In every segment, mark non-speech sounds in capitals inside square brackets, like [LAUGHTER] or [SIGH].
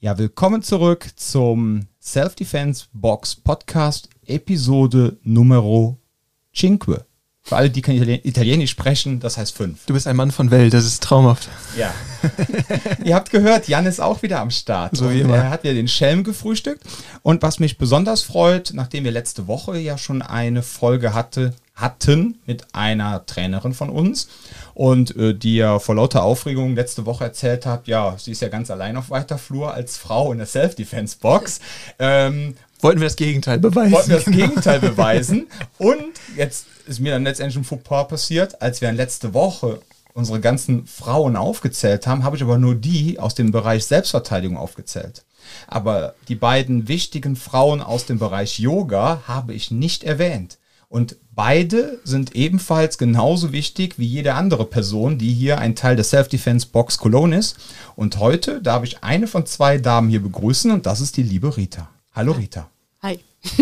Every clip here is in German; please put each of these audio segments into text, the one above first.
Ja, willkommen zurück zum Self-Defense Box Podcast Episode Numero 5. Für alle, die kein Italienisch sprechen, das heißt 5. Du bist ein Mann von Welt, das ist traumhaft. Ja. [LAUGHS] Ihr habt gehört, Jan ist auch wieder am Start. So wie immer. Er hat ja den Schelm gefrühstückt. Und was mich besonders freut, nachdem wir letzte Woche ja schon eine Folge hatte, hatten mit einer Trainerin von uns und äh, die ja vor lauter Aufregung letzte Woche erzählt hat, ja, sie ist ja ganz allein auf weiter Flur als Frau in der Self-Defense-Box. Ähm, Wollten wir das Gegenteil beweisen. wollten wir das Gegenteil [LAUGHS] beweisen. Und jetzt ist mir dann letztendlich ein Fauxpas passiert, als wir dann letzte Woche unsere ganzen Frauen aufgezählt haben, habe ich aber nur die aus dem Bereich Selbstverteidigung aufgezählt. Aber die beiden wichtigen Frauen aus dem Bereich Yoga habe ich nicht erwähnt. Und beide sind ebenfalls genauso wichtig wie jede andere Person, die hier ein Teil der Self-Defense Box Cologne ist. Und heute darf ich eine von zwei Damen hier begrüßen und das ist die liebe Rita. Hallo Rita. Hi. [LAUGHS]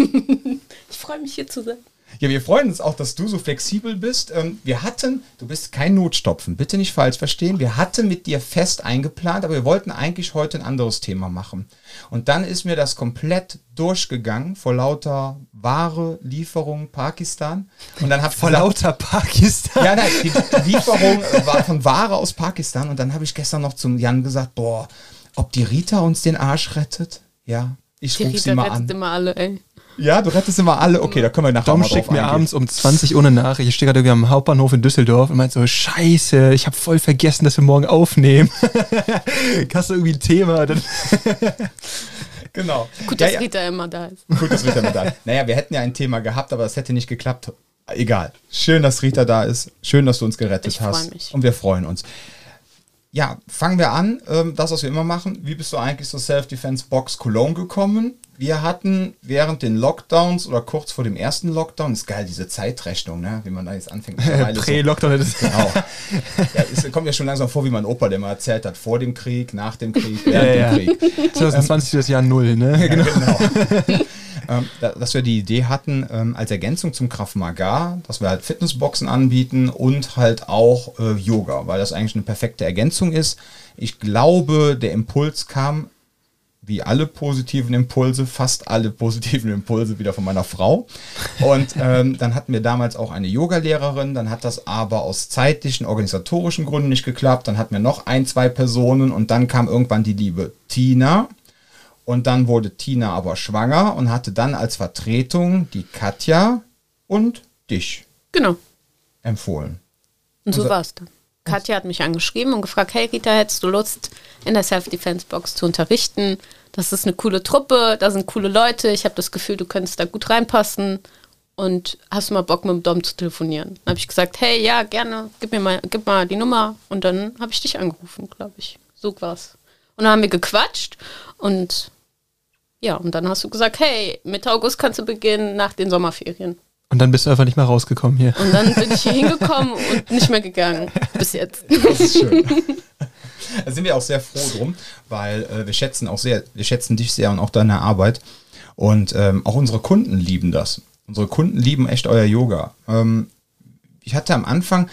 ich freue mich hier zu sein. Ja, wir freuen uns auch, dass du so flexibel bist. Ähm, Wir hatten, du bist kein Notstopfen, bitte nicht falsch verstehen. Wir hatten mit dir fest eingeplant, aber wir wollten eigentlich heute ein anderes Thema machen. Und dann ist mir das komplett durchgegangen vor lauter Ware, Lieferung, Pakistan. Und dann hab ich Vor gesagt- lauter Pakistan. ja, nein, die Lieferung war von Ware aus Pakistan. Und dann habe ich gestern noch zum Jan gesagt, boah, ob die Rita uns den Arsch rettet? Ja, ich rufe sie Rita mal rettet an. immer alle, ey. Ja, du rettest immer alle. Okay, da können wir nachher Dom mal schickt mir eingehen. abends um 20 Uhr eine Nachricht. Ich stehe gerade irgendwie am Hauptbahnhof in Düsseldorf und meint so, scheiße, ich habe voll vergessen, dass wir morgen aufnehmen. [LAUGHS] Hast du irgendwie ein Thema? Dann [LAUGHS] Genau. Gut, ja, dass ja. Rita immer da ist. Gut, dass Rita mit da ist. Naja, wir hätten ja ein Thema gehabt, aber das hätte nicht geklappt. Egal. Schön, dass Rita da ist. Schön, dass du uns gerettet Ich hast. mich. Und wir freuen uns. Ja, fangen wir an. Ähm, das, was wir immer machen. Wie bist du eigentlich zur Self-Defense Box Cologne gekommen? Wir hatten während den Lockdowns oder kurz vor dem ersten Lockdown, ist geil, diese Zeitrechnung, ne? wie man da jetzt anfängt. mittlerweile [LAUGHS] so- Genau. Ja, es kommt mir schon langsam vor, wie mein Opa, der mal erzählt hat, vor dem Krieg, nach dem Krieg, Ja, während ja. dem Krieg. 2020 ist das Jahr Null, ne? Genau. Genau. [LAUGHS] ähm, da, dass wir die Idee hatten, ähm, als Ergänzung zum Krav Maga, dass wir halt Fitnessboxen anbieten und halt auch äh, Yoga, weil das eigentlich eine perfekte Ergänzung ist. Ich glaube, der Impuls kam, wie alle positiven Impulse, fast alle positiven Impulse wieder von meiner Frau. Und ähm, dann hatten wir damals auch eine Yogalehrerin, dann hat das aber aus zeitlichen, organisatorischen Gründen nicht geklappt. Dann hatten wir noch ein, zwei Personen und dann kam irgendwann die liebe Tina. Und dann wurde Tina aber schwanger und hatte dann als Vertretung die Katja und dich Genau. empfohlen. Und so Unser- war es dann. Katja hat mich angeschrieben und gefragt, hey Rita, hättest du Lust, in der Self-Defense-Box zu unterrichten? Das ist eine coole Truppe, da sind coole Leute, ich habe das Gefühl, du könntest da gut reinpassen. Und hast du mal Bock, mit dem Dom zu telefonieren? Dann habe ich gesagt, hey, ja, gerne, gib mir mal, gib mal die Nummer. Und dann habe ich dich angerufen, glaube ich. So war's. Und dann haben wir gequatscht und ja, und dann hast du gesagt, hey, Mitte August kannst du beginnen nach den Sommerferien. Und dann bist du einfach nicht mehr rausgekommen hier. Und dann bin ich hier hingekommen [LAUGHS] und nicht mehr gegangen. Bis jetzt. Das ist schön. [LAUGHS] da sind wir auch sehr froh drum, weil äh, wir schätzen auch sehr, wir schätzen dich sehr und auch deine Arbeit. Und ähm, auch unsere Kunden lieben das. Unsere Kunden lieben echt euer Yoga. Ähm, ich hatte am Anfang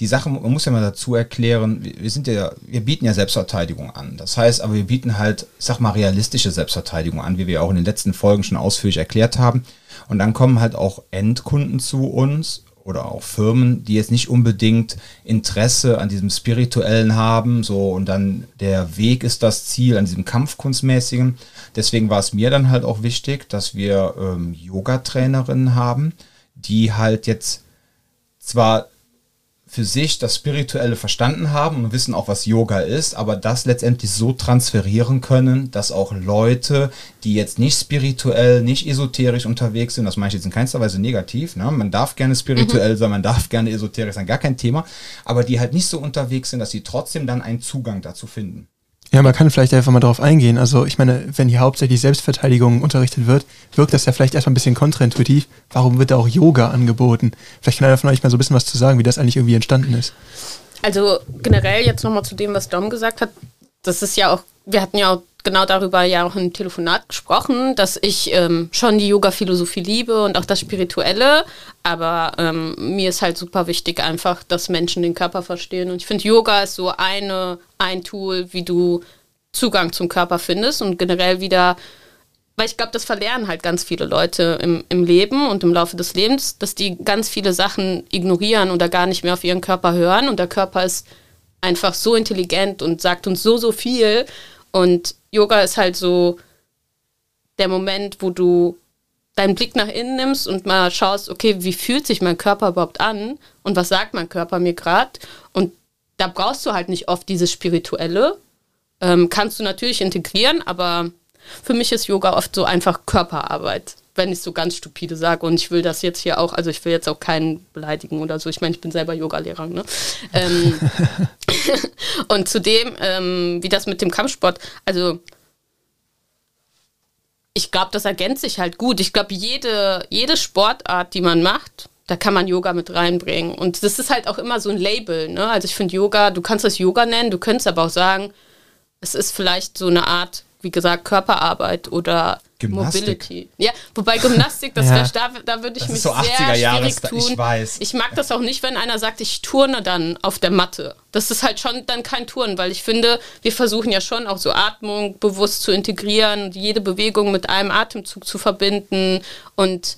die Sache, man muss ja mal dazu erklären, wir wir sind ja, wir bieten ja Selbstverteidigung an. Das heißt, aber wir bieten halt, ich sag mal, realistische Selbstverteidigung an, wie wir auch in den letzten Folgen schon ausführlich erklärt haben. Und dann kommen halt auch Endkunden zu uns oder auch Firmen, die jetzt nicht unbedingt Interesse an diesem Spirituellen haben, so und dann der Weg ist das Ziel, an diesem Kampfkunstmäßigen. Deswegen war es mir dann halt auch wichtig, dass wir ähm, Yoga-Trainerinnen haben, die halt jetzt zwar für sich das Spirituelle verstanden haben und wissen auch, was Yoga ist, aber das letztendlich so transferieren können, dass auch Leute, die jetzt nicht spirituell, nicht esoterisch unterwegs sind, das meine ich jetzt in keinster Weise negativ, ne? man darf gerne spirituell sein, man darf gerne esoterisch sein, gar kein Thema, aber die halt nicht so unterwegs sind, dass sie trotzdem dann einen Zugang dazu finden. Ja, man kann vielleicht einfach mal darauf eingehen. Also ich meine, wenn hier hauptsächlich Selbstverteidigung unterrichtet wird, wirkt das ja vielleicht erstmal ein bisschen kontraintuitiv. Warum wird da auch Yoga angeboten? Vielleicht kann einer von euch mal so ein bisschen was zu sagen, wie das eigentlich irgendwie entstanden ist. Also generell jetzt nochmal zu dem, was Dom gesagt hat. Das ist ja auch, wir hatten ja auch genau darüber ja auch im Telefonat gesprochen, dass ich ähm, schon die Yoga-Philosophie liebe und auch das Spirituelle. Aber ähm, mir ist halt super wichtig einfach, dass Menschen den Körper verstehen. Und ich finde, Yoga ist so eine, ein Tool, wie du Zugang zum Körper findest und generell wieder, weil ich glaube, das verlernen halt ganz viele Leute im, im Leben und im Laufe des Lebens, dass die ganz viele Sachen ignorieren oder gar nicht mehr auf ihren Körper hören und der Körper ist einfach so intelligent und sagt uns so, so viel und Yoga ist halt so der Moment, wo du deinen Blick nach innen nimmst und mal schaust, okay, wie fühlt sich mein Körper überhaupt an und was sagt mein Körper mir gerade? Und da brauchst du halt nicht oft dieses Spirituelle. Ähm, kannst du natürlich integrieren, aber für mich ist Yoga oft so einfach Körperarbeit, wenn ich so ganz stupide sage. Und ich will das jetzt hier auch, also ich will jetzt auch keinen beleidigen oder so. Ich meine, ich bin selber Yogalehrer. Ne? ähm, [LAUGHS] [LAUGHS] und zudem, ähm, wie das mit dem Kampfsport, also ich glaube, das ergänzt sich halt gut. Ich glaube, jede, jede Sportart, die man macht, da kann man Yoga mit reinbringen. Und das ist halt auch immer so ein Label. Ne? Also ich finde Yoga, du kannst das Yoga nennen, du könntest aber auch sagen, es ist vielleicht so eine Art, wie gesagt, Körperarbeit oder Gymnastik. Mobility. Ja, wobei Gymnastik, das [LAUGHS] Ja. da, da würde ich Das mich so sehr 80er Jahres, schwierig tun. ich weiß. Ich mag das auch nicht, wenn einer sagt, ich turne dann auf der Matte. Das ist halt schon dann kein Turnen, weil ich finde, wir versuchen ja schon auch so Atmung bewusst zu integrieren, jede Bewegung mit einem Atemzug zu verbinden und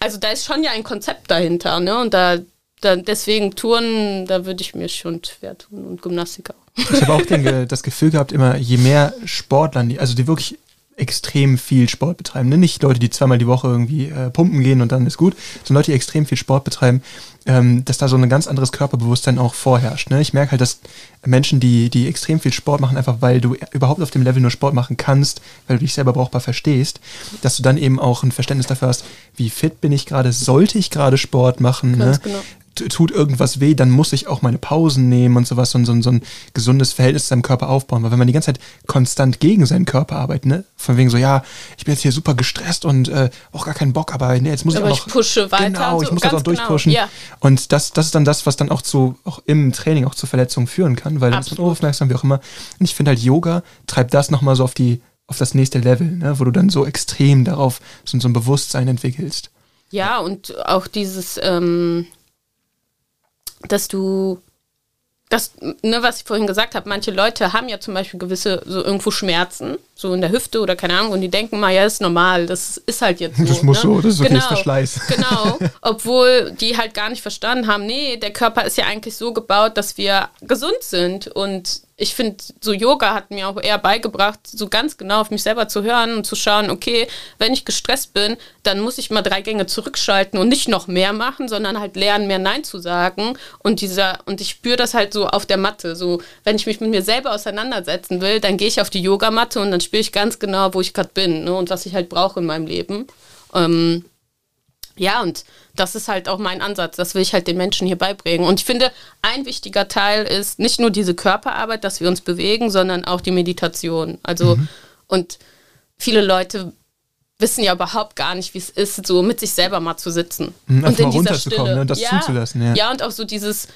also da ist schon ja ein Konzept dahinter, ne? Und da, da deswegen Turnen, da würde ich mir schon schwer tun und Gymnastik auch. Ich habe auch den, [LAUGHS] das Gefühl gehabt, immer je mehr Sportler, also die wirklich extrem viel Sport betreiben, ne? nicht Leute, die zweimal die Woche irgendwie äh, pumpen gehen und dann ist gut, sondern Leute, die extrem viel Sport betreiben, ähm, dass da so ein ganz anderes Körperbewusstsein auch vorherrscht. Ne? Ich merke halt, dass Menschen, die, die extrem viel Sport machen, einfach weil du überhaupt auf dem Level nur Sport machen kannst, weil du dich selber brauchbar verstehst, dass du dann eben auch ein Verständnis dafür hast, wie fit bin ich gerade, sollte ich gerade Sport machen, ne? Genau. Tut irgendwas weh, dann muss ich auch meine Pausen nehmen und sowas und so, ein- so ein gesundes Verhältnis zu seinem Körper aufbauen. Weil wenn man die ganze Zeit konstant gegen seinen Körper arbeitet, ne, von wegen so, ja, ich bin jetzt hier super gestresst und äh, auch gar keinen Bock, aber ne, jetzt muss Aber ich ich auch noch. pushe weiter Genau, und so, ich muss das auch genau, durchpushen. ja. Und das, das ist dann das, was dann auch zu, auch im Training auch zu Verletzungen führen kann, weil dann ist man Absolut. unaufmerksam, wie auch immer. Und ich finde halt, Yoga treibt das nochmal so auf die, auf das nächste Level, ne, wo du dann so extrem darauf so, so ein Bewusstsein entwickelst. Ja, und auch dieses, ähm, dass du, das, ne, was ich vorhin gesagt habe, manche Leute haben ja zum Beispiel gewisse, so irgendwo Schmerzen, so in der Hüfte oder keine Ahnung, und die denken mal, ja, ist normal, das ist halt jetzt so. Das muss ne? so, das ist okay, genau, ist Verschleiß. [LAUGHS] Genau, obwohl die halt gar nicht verstanden haben, nee, der Körper ist ja eigentlich so gebaut, dass wir gesund sind und ich finde, so Yoga hat mir auch eher beigebracht, so ganz genau auf mich selber zu hören und zu schauen, okay, wenn ich gestresst bin, dann muss ich mal drei Gänge zurückschalten und nicht noch mehr machen, sondern halt lernen, mehr Nein zu sagen. Und dieser, und ich spüre das halt so auf der Matte. So, wenn ich mich mit mir selber auseinandersetzen will, dann gehe ich auf die Yogamatte und dann spüre ich ganz genau, wo ich gerade bin ne, und was ich halt brauche in meinem Leben. Ähm, ja, und das ist halt auch mein Ansatz. Das will ich halt den Menschen hier beibringen. Und ich finde, ein wichtiger Teil ist nicht nur diese Körperarbeit, dass wir uns bewegen, sondern auch die Meditation. Also, und viele Leute wissen ja überhaupt gar nicht, wie es ist, so mit sich selber mal zu sitzen. Mhm, und in mal dieser Stille. ne, und das zuzulassen, ja. Ja, und auch so dieses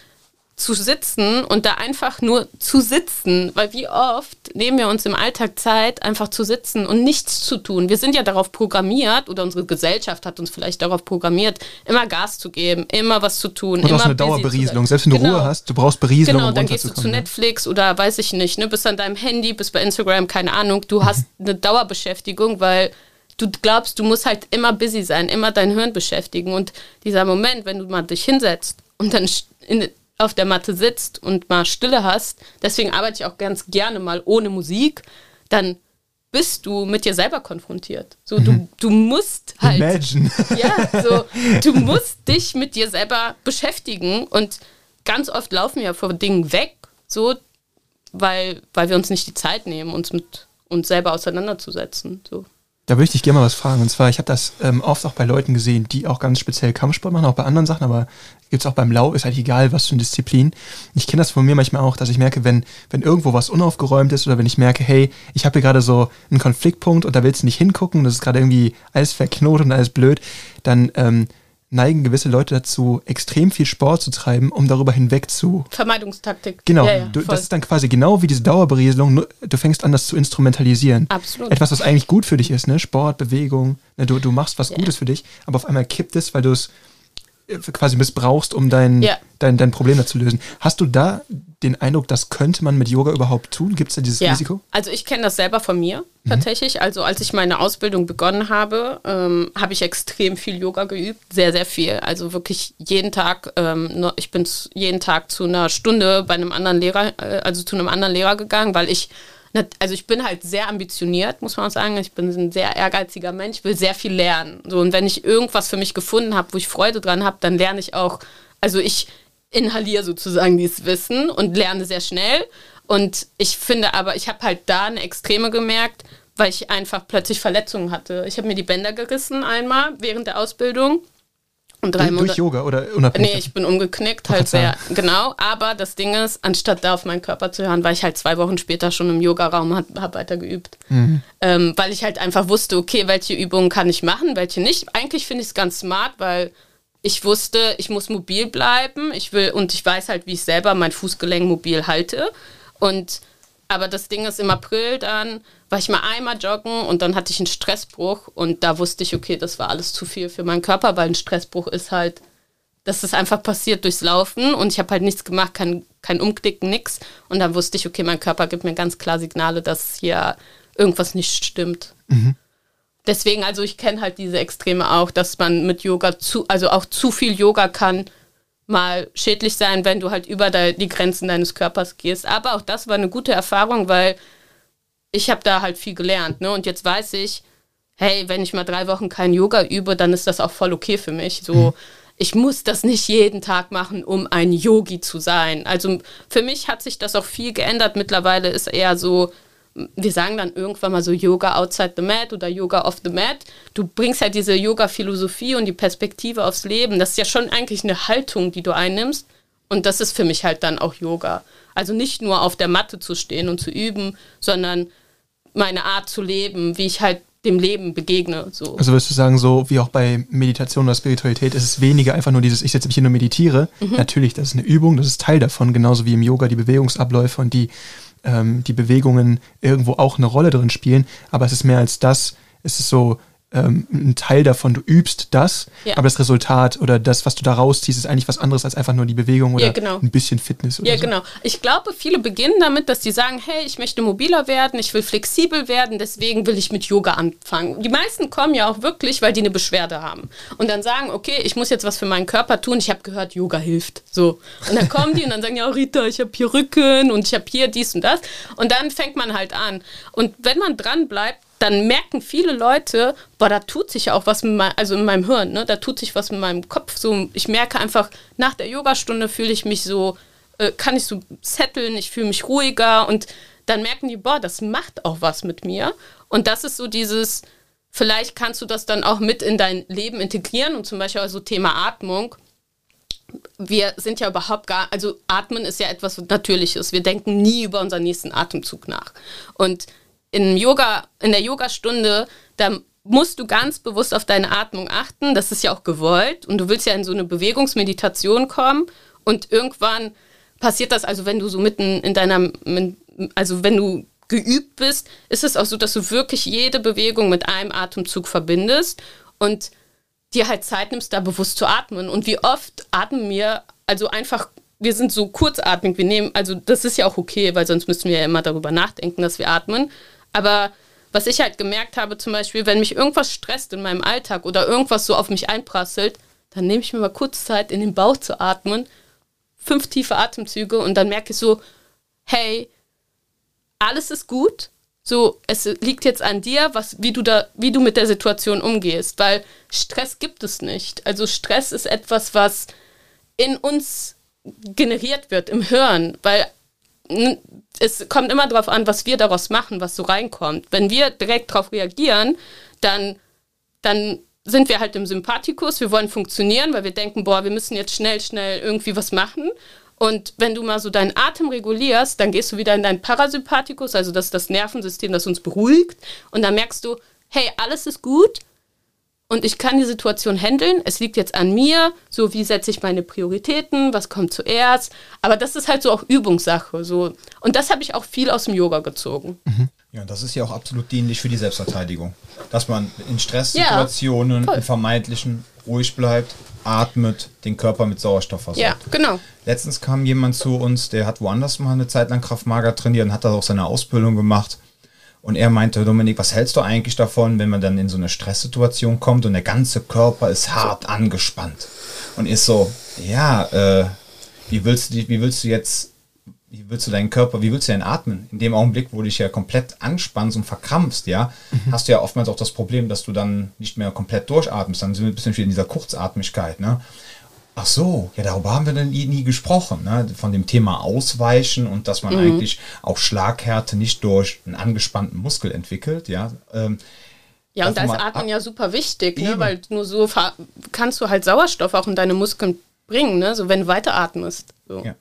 zu sitzen und da einfach nur zu sitzen, weil wie oft nehmen wir uns im Alltag Zeit, einfach zu sitzen und nichts zu tun. Wir sind ja darauf programmiert, oder unsere Gesellschaft hat uns vielleicht darauf programmiert, immer Gas zu geben, immer was zu tun. Und immer auch eine Dauerberieselung. Selbst wenn du Genau. Ruhe hast, du brauchst Berieselung, Genau, um dann gehst du zu ne? Netflix oder weiß ich nicht, ne, bist an deinem Handy, bist bei Instagram, keine Ahnung. Du hast [LAUGHS] eine Dauerbeschäftigung, weil du glaubst, du musst halt immer busy sein, immer dein Hirn beschäftigen. Und dieser Moment, wenn du mal dich hinsetzt und dann in, auf der Matte sitzt und mal Stille hast, deswegen arbeite ich auch ganz gerne mal ohne Musik, dann bist du mit dir selber konfrontiert. So, du, du musst halt Imagine. [LAUGHS] ja, so, du musst dich mit dir selber beschäftigen und ganz oft laufen wir vor Dingen weg, so, weil, weil wir uns nicht die Zeit nehmen, uns mit uns selber auseinanderzusetzen. So. Da würde ich dich gerne mal was fragen. Und zwar, ich habe das ähm, oft auch bei Leuten gesehen, die auch ganz speziell Kampfsport machen, auch bei anderen Sachen, aber gibt es auch beim Lauf, ist halt egal, was für eine Disziplin. Ich kenne das von mir manchmal auch, dass ich merke, wenn, wenn irgendwo was unaufgeräumt ist oder wenn ich merke, hey, ich habe hier gerade so einen Konfliktpunkt und da willst du nicht hingucken, das ist gerade irgendwie alles verknotet und alles blöd, dann ähm, neigen gewisse Leute dazu, extrem viel Sport zu treiben, um darüber hinweg zu Vermeidungstaktik. Genau, Ja, ja, du, das ist dann quasi genau wie diese Dauerberieselung, du fängst an, das zu instrumentalisieren. Absolut. Etwas, was eigentlich gut für dich ist, ne? Sport, Bewegung, ne? du, du machst was Ja. Gutes für dich, aber auf einmal kippt es, weil du es quasi missbrauchst, um dein, Ja. dein, dein Problem da zu lösen. Hast du da den Eindruck, das könnte man mit Yoga überhaupt tun? Gibt es da dieses Ja, Risiko? also ich kenne das selber von mir tatsächlich. Also als ich meine Ausbildung begonnen habe, ähm, habe ich extrem viel Yoga geübt, sehr, sehr viel. Also wirklich jeden Tag, ähm, ich bin jeden Tag zu einer Stunde bei einem anderen Lehrer, äh, also zu einem anderen Lehrer gegangen, weil ich, also ich bin halt sehr ambitioniert, muss man auch sagen. Ich bin ein sehr ehrgeiziger Mensch, will sehr viel lernen. So, und wenn ich irgendwas für mich gefunden habe, wo ich Freude dran habe, dann lerne ich auch, also ich inhaliere sozusagen dieses Wissen und lerne sehr schnell. Und ich finde aber, ich habe halt da eine Extreme gemerkt, weil ich einfach plötzlich Verletzungen hatte. Ich habe mir die Bänder gerissen einmal während der Ausbildung. Und drei Durch Monate. Yoga oder unabhängig? Nee, ich bin umgeknickt, halt sehr, genau. Aber das Ding ist, anstatt da auf meinen Körper zu hören, war ich halt zwei Wochen später schon im Yogaraum habe hab weiter geübt. Ähm, weil ich halt einfach wusste, okay, welche Übungen kann ich machen, welche nicht. Eigentlich finde ich es ganz smart, weil ich wusste, ich muss mobil bleiben. Ich will, und ich weiß halt, wie ich selber mein Fußgelenk mobil halte. Und aber das Ding ist, im April dann war ich mal einmal joggen und dann hatte ich einen Stressbruch und da wusste ich, okay, das war alles zu viel für meinen Körper, weil ein Stressbruch ist halt, das ist einfach passiert durchs Laufen und ich habe halt nichts gemacht, kein, kein Umknicken, nix. Und dann wusste ich, okay, mein Körper gibt mir ganz klar Signale, dass hier irgendwas nicht stimmt. Deswegen, also ich kenne halt diese Extreme auch, dass man mit Yoga zu, also auch zu viel Yoga kann mal schädlich sein, wenn du halt über die Grenzen deines Körpers gehst. Aber auch das war eine gute Erfahrung, weil ich habe da halt viel gelernt. Ne? Und jetzt weiß ich, hey, wenn ich mal drei Wochen kein Yoga übe, dann ist das auch voll okay für mich. So, ich muss das nicht jeden Tag machen, um ein Yogi zu sein. Also für mich hat sich das auch viel geändert. Mittlerweile ist eher so, wir sagen dann irgendwann mal so Yoga outside the mat oder Yoga off the mat. Du bringst halt diese Yoga-Philosophie und die Perspektive aufs Leben. Das ist ja schon eigentlich eine Haltung, die du einnimmst. Und das ist für mich halt dann auch Yoga. Also nicht nur auf der Matte zu stehen und zu üben, sondern meine Art zu leben, wie ich halt dem Leben begegne. So. Also würdest du sagen, so wie auch bei Meditation oder Spiritualität, ist es weniger einfach nur dieses, ich setze mich hier nur meditiere. Natürlich, das ist eine Übung, das ist Teil davon, genauso wie im Yoga die Bewegungsabläufe und die, ähm, die Bewegungen irgendwo auch eine Rolle drin spielen. Aber es ist mehr als das. Es ist so ähm, ein Teil davon, du übst das, Ja. aber das Resultat oder das, was du da rausziehst, ist eigentlich was anderes als einfach nur die Bewegung oder Ja, genau. ein bisschen Fitness oder Ja, so. genau. Ich glaube, viele beginnen damit, dass die sagen, hey, ich möchte mobiler werden, ich will flexibel werden, deswegen will ich mit Yoga anfangen. Die meisten kommen ja auch wirklich, weil die eine Beschwerde haben. Und dann sagen, okay, ich muss jetzt was für meinen Körper tun. Ich habe gehört, Yoga hilft. So. Und dann kommen die und dann sagen, ja, Rita, ich habe hier Rücken und ich habe hier dies und das. Und dann fängt man halt an. Und wenn man dran bleibt, dann merken viele Leute, boah, da tut sich auch was mein, also in meinem Hirn, ne? Da tut sich was mit meinem Kopf. So, ich merke einfach, nach der Yogastunde fühle ich mich so, äh, kann ich so setteln, ich fühle mich ruhiger und dann merken die, boah, das macht auch was mit mir. Und das ist so dieses, vielleicht kannst du das dann auch mit in dein Leben integrieren und zum Beispiel also Thema Atmung. Wir sind ja überhaupt gar, also Atmen ist ja etwas Natürliches. Wir denken nie über unseren nächsten Atemzug nach. Und in Yoga, in der Yogastunde, da musst du ganz bewusst auf deine Atmung achten. Das ist ja auch gewollt. Und du willst ja in so eine Bewegungsmeditation kommen. Und irgendwann passiert das, also wenn du so mitten in deiner, also wenn du geübt bist, ist es auch so, dass du wirklich jede Bewegung mit einem Atemzug verbindest und dir halt Zeit nimmst, da bewusst zu atmen. Und wie oft atmen wir, also einfach, wir sind so kurzatmig, wir nehmen, also das ist ja auch okay, weil sonst müssten wir ja immer darüber nachdenken, dass wir atmen. Aber was ich halt gemerkt habe, zum Beispiel, wenn mich irgendwas stresst in meinem Alltag oder irgendwas so auf mich einprasselt, dann nehme ich mir mal kurz Zeit, in den Bauch zu atmen, fünf tiefe Atemzüge und dann merke ich so, hey, alles ist gut. So, es liegt jetzt an dir, was, wie, du da, wie du mit der Situation umgehst, weil Stress gibt es nicht. Also Stress ist etwas, was in uns generiert wird, im Hirn, weil es kommt immer darauf an, was wir daraus machen, was so reinkommt. Wenn wir direkt darauf reagieren, dann, dann sind wir halt im Sympathikus, wir wollen funktionieren, weil wir denken, boah, wir müssen jetzt schnell, schnell irgendwie was machen. Und wenn du mal so deinen Atem regulierst, dann gehst du wieder in deinen Parasympathikus, also das ist das Nervensystem, das uns beruhigt. Und dann merkst du, hey, alles ist gut und ich kann die Situation handeln. Es liegt jetzt an mir, so wie setze ich meine Prioritäten, was kommt zuerst. Aber das ist halt so auch Übungssache. So. Und das habe ich auch viel aus dem Yoga gezogen. Ja, das ist ja auch absolut dienlich für die Selbstverteidigung. Dass man in Stresssituationen, Ja, in vermeintlichen ruhig bleibt, atmet, den Körper mit Sauerstoff versorgt. Ja, genau. Letztens kam jemand zu uns, der hat woanders mal eine Zeit lang Kraftmager trainiert und hat da auch seine Ausbildung gemacht. Und er meinte, Dominik, was hältst du eigentlich davon, wenn man dann in so eine Stresssituation kommt und der ganze Körper ist hart angespannt? Und ist so, ja, äh, wie willst du, wie willst du jetzt wie willst du deinen Körper, wie willst du denn atmen? In dem Augenblick, wo du dich ja komplett anspannst und verkrampfst, ja, mhm. hast du ja oftmals auch das Problem, dass du dann nicht mehr komplett durchatmest. Dann sind wir ein bisschen wieder in dieser Kurzatmigkeit, ne? Ach so, ja, darüber haben wir dann nie, nie gesprochen, ne? von dem Thema Ausweichen und dass man mhm. eigentlich auch Schlaghärte nicht durch einen angespannten Muskel entwickelt, ja. Ähm, ja, und da ist Atmen ja super wichtig, ne? weil nur so kannst du halt Sauerstoff auch in deine Muskeln bringen, ne? so wenn du weiteratmest. So. Ja.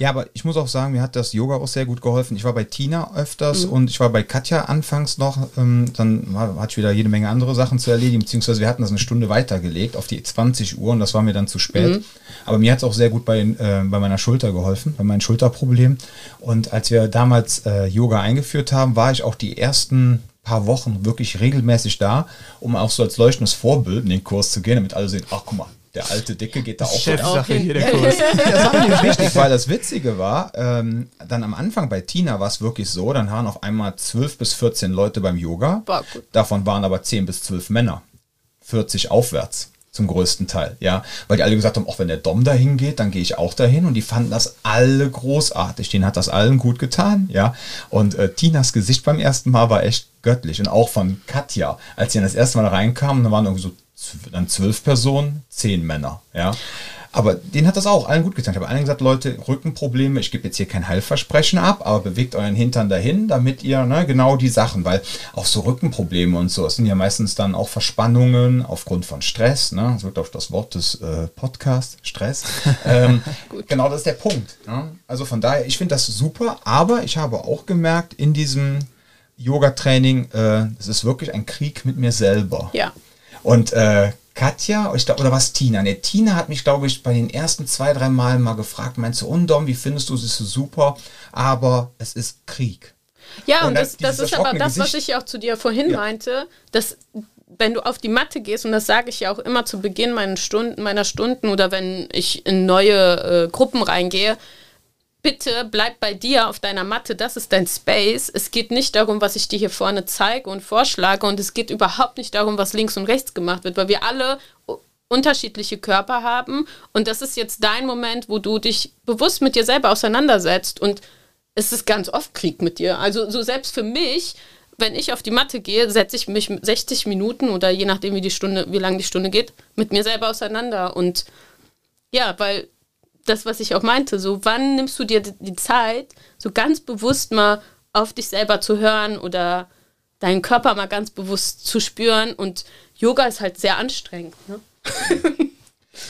Ja, aber ich muss auch sagen, mir hat das Yoga auch sehr gut geholfen. Ich war bei Tina öfters mhm. und ich war bei Katja anfangs noch. Ähm, dann hatte ich wieder jede Menge andere Sachen zu erledigen, beziehungsweise wir hatten das eine Stunde weitergelegt auf die 20 Uhr und das war mir dann zu spät. Mhm. Aber mir hat es auch sehr gut bei, äh, bei meiner Schulter geholfen, bei meinem Schulterproblem. Und als wir damals äh, Yoga eingeführt haben, war ich auch die ersten paar Wochen wirklich regelmäßig da, um auch so als leuchtendes Vorbild in den Kurs zu gehen, damit alle sehen, ach guck mal, der alte Dicke geht da auch Chefsache hier der Kurs. Das war nämlich wichtig, weil das Witzige war, ähm, dann am Anfang bei Tina war es wirklich so, dann waren auf einmal 12 bis 14 Leute beim Yoga. Davon waren aber 10 bis 12 Männer. 40 aufwärts zum größten Teil, ja, weil die alle gesagt haben, auch wenn der Dom dahin geht, dann gehe ich auch dahin. Und die fanden das alle großartig, denen hat das allen gut getan, ja, und äh, Tinas Gesicht beim ersten Mal war echt göttlich. Und auch von Katja, als sie dann das erste Mal reinkamen, da waren irgendwie so dann zwölf Personen, zehn Männer, ja. Aber denen hat das auch allen gut getan. Ich habe allen gesagt, Leute, Rückenprobleme, ich gebe jetzt hier kein Heilversprechen ab, aber bewegt euren Hintern dahin, damit ihr ne, genau die Sachen, weil auch so Rückenprobleme und so, es sind ja meistens dann auch Verspannungen aufgrund von Stress, ne? Das wird auf das Wort des äh, Podcasts, Stress. [LAUGHS] ähm, genau, das ist der Punkt. Ne? Also von daher, ich finde das super, aber ich habe auch gemerkt in diesem Yoga-Training, äh, es ist wirklich ein Krieg mit mir selber. Ja. Und äh, Katja, ich glaub, oder was Tina? Ne, Tina hat mich, glaube ich, bei den ersten zwei, drei Malen mal gefragt, meinst du, Undom, wie findest du, es ist super, aber es ist Krieg. Ja, und, und das, das ist aber das, was ich ja auch zu dir vorhin ja. meinte, dass wenn du auf die Matte gehst, und das sage ich ja auch immer zu Beginn meiner Stunden, meiner Stunden oder wenn ich in neue äh, Gruppen reingehe, bitte bleib bei dir auf deiner Matte, das ist dein Space. Es geht nicht darum, was ich dir hier vorne zeige und vorschlage und es geht überhaupt nicht darum, was links und rechts gemacht wird, weil wir alle unterschiedliche Körper haben und das ist jetzt dein Moment, wo du dich bewusst mit dir selber auseinandersetzt und es ist ganz oft Krieg mit dir. Also so selbst für mich, wenn ich auf die Matte gehe, setze ich mich 60 Minuten oder je nachdem wie die Stunde, wie lang die Stunde geht, mit mir selber auseinander und ja, weil das, was ich auch meinte, so wann nimmst du dir die Zeit, so ganz bewusst mal auf dich selber zu hören oder deinen Körper mal ganz bewusst zu spüren und Yoga ist halt sehr anstrengend. Ne? [LAUGHS]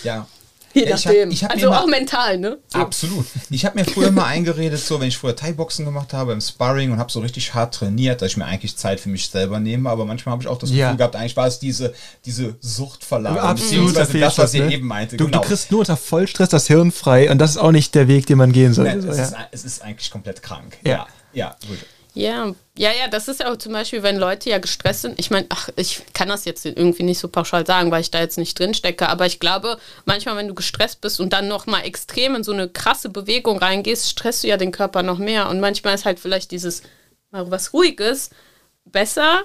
Ja, Je nachdem. Ich hab, ich hab also auch mental, ne? So. Absolut. Ich habe mir früher mal eingeredet, so wenn ich früher Thai-Boxen gemacht habe im Sparring und habe so richtig hart trainiert, dass ich mir eigentlich Zeit für mich selber nehme. Aber manchmal habe ich auch das Gefühl gehabt, eigentlich war es diese, diese Suchtverlagerung. Absolut, das, das, was ihr ne? eben meinte. Du, genau. du, kriegst nur unter Vollstress das Hirn frei und das ist auch nicht der Weg, den man gehen sollte. Nee, es, ja. ist, es, ist, eigentlich komplett krank. Ja, ja, ja gut. Ja, ja, ja, das ist ja auch zum Beispiel, wenn Leute ja gestresst sind. Ich meine, ach, ich kann das jetzt irgendwie nicht so pauschal sagen, weil ich da jetzt nicht drin stecke, aber ich glaube, manchmal, wenn du gestresst bist und dann nochmal extrem in so eine krasse Bewegung reingehst, stresst du ja den Körper noch mehr. Und manchmal ist halt vielleicht dieses mal was Ruhiges besser,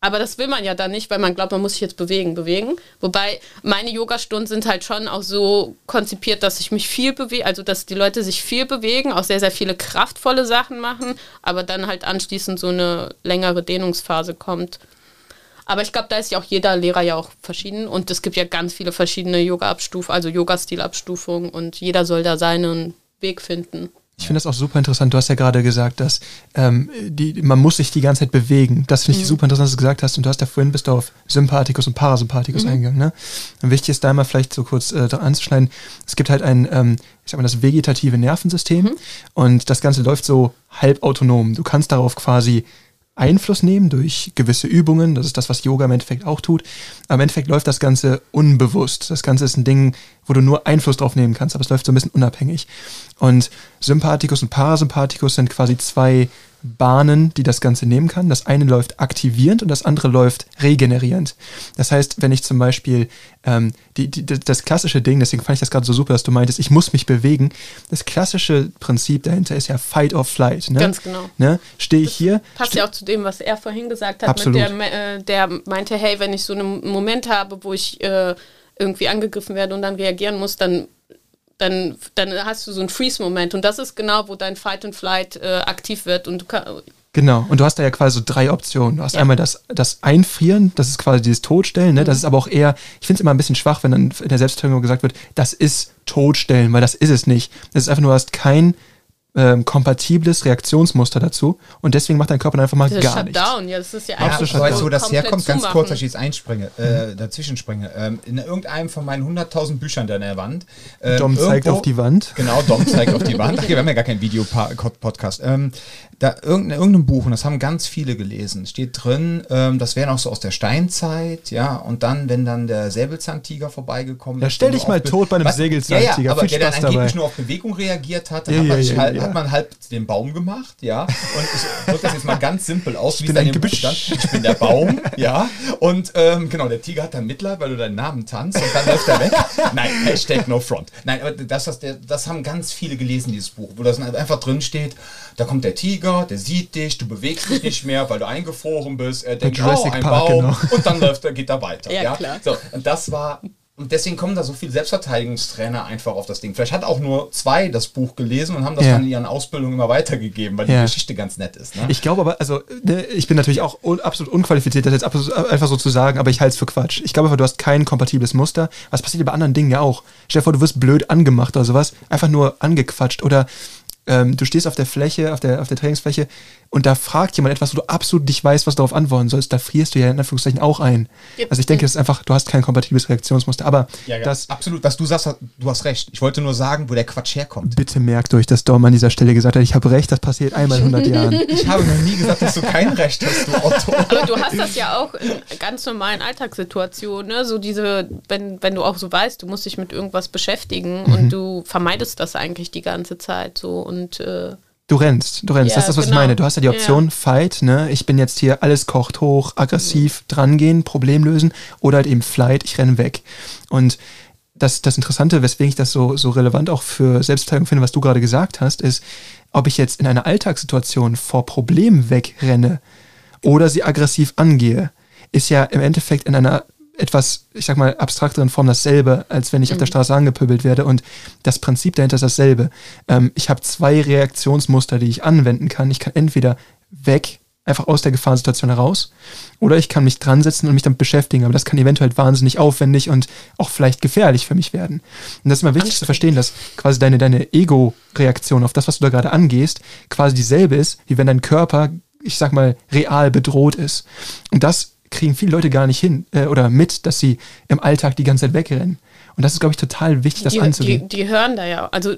aber das will man ja dann nicht, weil man glaubt, man muss sich jetzt bewegen, bewegen. Wobei meine Yogastunden sind halt schon auch so konzipiert, dass ich mich viel bewege, also dass die Leute sich viel bewegen, auch sehr, sehr viele kraftvolle Sachen machen, aber dann halt anschließend so eine längere Dehnungsphase kommt. Aber ich glaube, da ist ja auch jeder Lehrer ja auch verschieden und es gibt ja ganz viele verschiedene Yoga-Abstufungen, also Yoga-Stil-Abstufungen und jeder soll da seinen Weg finden. Ich finde das auch super interessant. Du hast ja gerade gesagt, dass ähm, die, man muss sich die ganze Zeit bewegen. Das finde ich mhm. super interessant, dass du gesagt hast. Und du hast ja vorhin bist du auf Sympathikus und Parasympathikus mhm. eingegangen. Ne? Und wichtig ist da mal vielleicht so kurz äh, anzuschneiden. Es gibt halt ein, ähm, ich sag mal, das vegetative Nervensystem. Mhm. Und das Ganze läuft so halb autonom. Du kannst darauf quasi Einfluss nehmen durch gewisse Übungen. Das ist das, was Yoga im Endeffekt auch tut. Aber im Endeffekt läuft das Ganze unbewusst. Das Ganze ist ein Ding, wo du nur Einfluss drauf nehmen kannst, aber es läuft so ein bisschen unabhängig. Und Sympathikus und Parasympathikus sind quasi zwei Bahnen, die das Ganze nehmen kann. Das eine läuft aktivierend und das andere läuft regenerierend. Das heißt, wenn ich zum Beispiel ähm, die, die, das klassische Ding, deswegen fand ich das gerade so super, dass du meintest, ich muss mich bewegen. Das klassische Prinzip dahinter ist ja Fight or Flight. Ne? Ganz genau. Ne? Stehe ich hier. Passt ja auch zu dem, was er vorhin gesagt hat, Absolut. mit der, äh, der meinte, hey, wenn ich so einen Moment habe, wo ich äh, irgendwie angegriffen werde und dann reagieren muss, dann dann, dann hast du so einen Freeze-Moment und das ist genau, wo dein Fight and Flight äh, aktiv wird und Genau, und du hast da ja quasi so drei Optionen. Du hast Ja. einmal das, das Einfrieren, das ist quasi dieses Totstellen, ne? das Mhm. ist aber auch eher, ich finde es immer ein bisschen schwach, wenn dann in der Selbstverteidigung gesagt wird, das ist Totstellen, weil das ist es nicht. Das ist einfach nur, du hast kein ähm, kompatibles Reaktionsmuster dazu und deswegen macht dein Körper dann einfach mal das gar nichts. Shutdown, ja, das ist ja Ja, Absolut ich weiß, wo das herkommt. Ganz zumachen. kurz, dass ich jetzt einspringe, äh, dazwischen springe. Ähm, in irgendeinem von meinen 100.000 Büchern da in der Wand. ähm, Dom zeigt irgendwo- auf die Wand. Genau, Dom zeigt auf die Wand. [LAUGHS] Okay, wir haben ja gar keinen Videopodcast. Ähm, da irgendein, irgendein Buch, und das haben ganz viele gelesen, steht drin, ähm, das wäre noch so aus der Steinzeit, ja, und dann, wenn dann der Säbelzahntiger vorbeigekommen Ja, ist, stell der dich mal tot bei einem? Säbelzahntiger. Ja, ja, aber Viel der dann Spaß angeblich dabei. nur auf Bewegung reagiert hat, dann Ja, hat, ja, ja, halt, ja. Hat man halb den Baum gemacht, ja, und ich drücke das jetzt mal ganz simpel aus, wie bin es in ein dem Buch stand. Ich bin der Baum, ja, und ähm, genau, der Tiger hat dann Mitleid, weil du deinen Namen tanzt und dann läuft er weg. Nein, Hashtag no front. Nein, aber das, das, der, das haben ganz viele gelesen, dieses Buch, wo das einfach drin steht, da kommt der Tiger, der sieht dich, du bewegst dich nicht mehr, weil du eingefroren bist, er denkt, oh, ein Park, Baum, genau. und dann läuft er, geht er weiter. Ja, Ja, klar. So, und das war, und deswegen kommen da so viele Selbstverteidigungstrainer einfach auf das Ding. Vielleicht hat auch nur zwei das Buch gelesen und haben das Ja. dann in ihren Ausbildungen immer weitergegeben, weil Ja. die Geschichte ganz nett ist. Ne? Ich glaube aber, also, ne, ich bin natürlich auch un, absolut unqualifiziert, das jetzt absolut, einfach so zu sagen, aber ich halte es für Quatsch. Ich glaube einfach, du hast kein kompatibles Muster. Was passiert bei anderen Dingen ja auch? Stell dir vor, du wirst blöd angemacht oder sowas, einfach nur angequatscht oder ähm, du stehst auf der Fläche, auf der, auf der Trainingsfläche und da fragt jemand etwas, wo du absolut nicht weißt, was du darauf antworten sollst. Da frierst du ja in Anführungszeichen auch ein. Yep. Also ich denke, das ist einfach, du hast kein kompatibles Reaktionsmuster. Aber Ja, ja, das, absolut. Was du sagst, du hast recht. Ich wollte nur sagen, wo der Quatsch herkommt. bitte merkt euch, dass Dom an dieser Stelle gesagt hat, ich habe recht, das passiert einmal in 100 [LAUGHS] Jahren. Ich habe noch nie gesagt, dass du kein Recht hast, du Otto. Aber du hast das ja auch in ganz normalen Alltagssituationen, ne? So diese, wenn, wenn du auch so weißt, du musst dich mit irgendwas beschäftigen Mhm. und du vermeidest das eigentlich die ganze Zeit so und äh, Du rennst, du rennst. Ja, das ist das, was genau. ich meine. Du hast ja die Option Ja. Fight, ne? Ich bin jetzt hier, alles kocht hoch, aggressiv drangehen, Problem lösen oder halt eben Flight, ich renne weg. Und das, das Interessante, weswegen ich das so, so relevant auch für Selbstverteidigung finde, was du gerade gesagt hast, ist, ob ich jetzt in einer Alltagssituation vor Problemen wegrenne oder sie aggressiv angehe, ist ja im Endeffekt in einer etwas, ich sag mal, abstrakteren Form dasselbe, als wenn ich auf der Straße angepöbelt werde. Und das Prinzip dahinter ist dasselbe. Ähm, ich habe zwei Reaktionsmuster, die ich anwenden kann. Ich kann entweder weg, einfach aus der Gefahrensituation heraus, oder ich kann mich dran setzen und mich damit beschäftigen. Aber das kann eventuell wahnsinnig aufwendig und auch vielleicht gefährlich für mich werden. Und das ist immer wichtig zu verstehen, dass quasi deine, deine Ego-Reaktion auf das, was du da gerade angehst, quasi dieselbe ist, wie wenn dein Körper, ich sag mal, real bedroht ist. Und das kriegen viele Leute gar nicht hin äh, oder mit, dass sie im Alltag die ganze Zeit wegrennen. Und das ist, glaube ich, total wichtig, das die, die, anzugehen. die hören da ja. Also,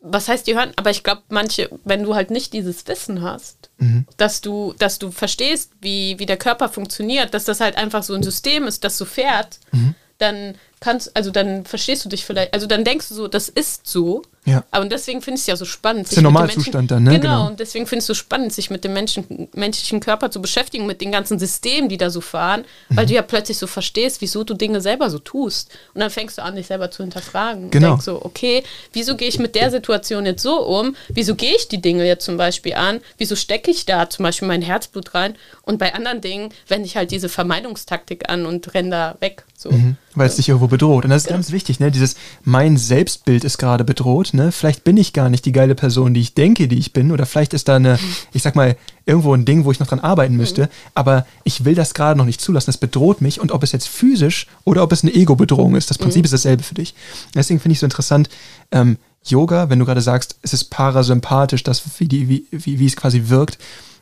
was heißt die hören? Aber ich glaube, manche, wenn du halt nicht dieses Wissen hast, Mhm. dass du, dass du verstehst, wie, wie der Körper funktioniert, dass das halt einfach so ein System ist, das so fährt, Mhm. dann kannst, also dann verstehst du dich vielleicht, also dann denkst du so, das ist so. Ja. Aber deswegen finde ich es ja so spannend. ist sich der mit dem Normalzustand dann, ne? Genau, Genau. und deswegen finde ich es so spannend, sich mit dem Menschen, menschlichen Körper zu beschäftigen, mit den ganzen Systemen, die da so fahren, weil Mhm. du ja plötzlich so verstehst, wieso du Dinge selber so tust. Und dann fängst du an, dich selber zu hinterfragen. Genau. Und denkst so, okay, wieso gehe ich mit der Situation jetzt so um? Wieso gehe ich die Dinge jetzt zum Beispiel an? Wieso stecke ich da zum Beispiel mein Herzblut rein? Und bei anderen Dingen wende ich halt diese Vermeidungstaktik an und renne da weg. So. Weil es dich irgendwo bedroht. Und das ist ganz wichtig, ne? Dieses, mein Selbstbild ist gerade bedroht, ne? Vielleicht bin ich gar nicht die geile Person, die ich denke, die ich bin, oder vielleicht ist da eine, ich sag mal, irgendwo ein Ding, wo ich noch dran arbeiten müsste, aber ich will das gerade noch nicht zulassen. Es bedroht mich und ob es jetzt physisch oder ob es eine Ego-Bedrohung ist, das Prinzip ist dasselbe für dich. Deswegen finde ich so interessant, ähm, Yoga, wenn du gerade sagst, es ist parasympathisch, das, wie, die, wie, wie, wie es quasi wirkt,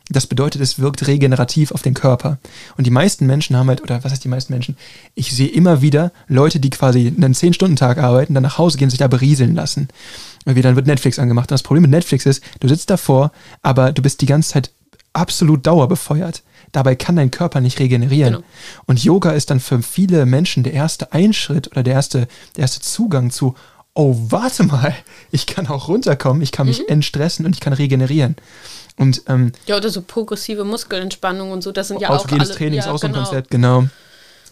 das bedeutet, es wirkt regenerativ auf den Körper. Und die meisten Menschen haben halt, oder was heißt die meisten Menschen? Ich sehe immer wieder Leute, die quasi einen 10-Stunden-Tag arbeiten, dann nach Hause gehen, sich da berieseln lassen. Und wieder dann wird Netflix angemacht. Und das Problem mit Netflix ist, du sitzt davor, aber du bist die ganze Zeit absolut dauerbefeuert. Dabei kann dein Körper nicht regenerieren. Genau. Und Yoga ist dann für viele Menschen der erste Einschritt oder der erste, der erste Zugang zu, oh, warte mal, ich kann auch runterkommen, ich kann mich Mhm. entstressen und ich kann regenerieren. Und ähm, Ja, oder so progressive Muskelentspannung und so, das sind ja auch alle, Training ist ja, auch so ein genau. Konzept, genau.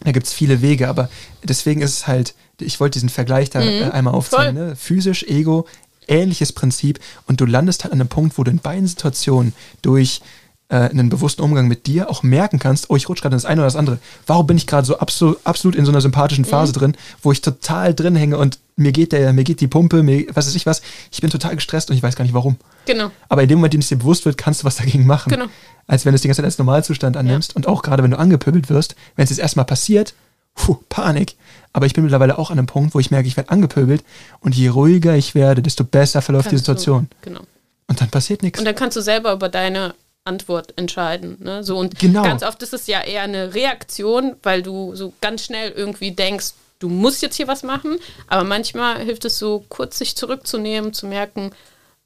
Da gibt es viele Wege, aber deswegen ist es halt, ich wollte diesen Vergleich da äh, einmal aufzeigen. Ne? Physisch, Ego, ähnliches Prinzip und du landest halt an einem Punkt, wo du in beiden Situationen durch äh, einen bewussten Umgang mit dir auch merken kannst, oh, ich rutsche gerade in das eine oder das andere. Warum bin ich gerade so absolut, absolut in so einer sympathischen Phase drin, wo ich total drin hänge und mir geht der, mir geht die Pumpe, mir, was weiß ich was, ich bin total gestresst und ich weiß gar nicht warum. Genau. Aber in dem Moment, in dem es dir bewusst wird, kannst du was dagegen machen. Genau. Als wenn du es die ganze Zeit als Normalzustand annimmst. Und auch gerade, wenn du angepöbelt wirst, wenn es jetzt erstmal passiert, puh, Panik. Aber ich bin mittlerweile auch an einem Punkt, wo ich merke, ich werde angepöbelt. Und je ruhiger ich werde, desto besser verläuft die Kannst du- Situation. Genau. Und dann passiert nichts. Und dann kannst du selber über deine Antwort entscheiden. Ne? So, und Genau. ganz oft ist es ja eher eine Reaktion, weil du so ganz schnell irgendwie denkst, du musst jetzt hier was machen. Aber manchmal hilft es so, kurz sich zurückzunehmen, zu merken,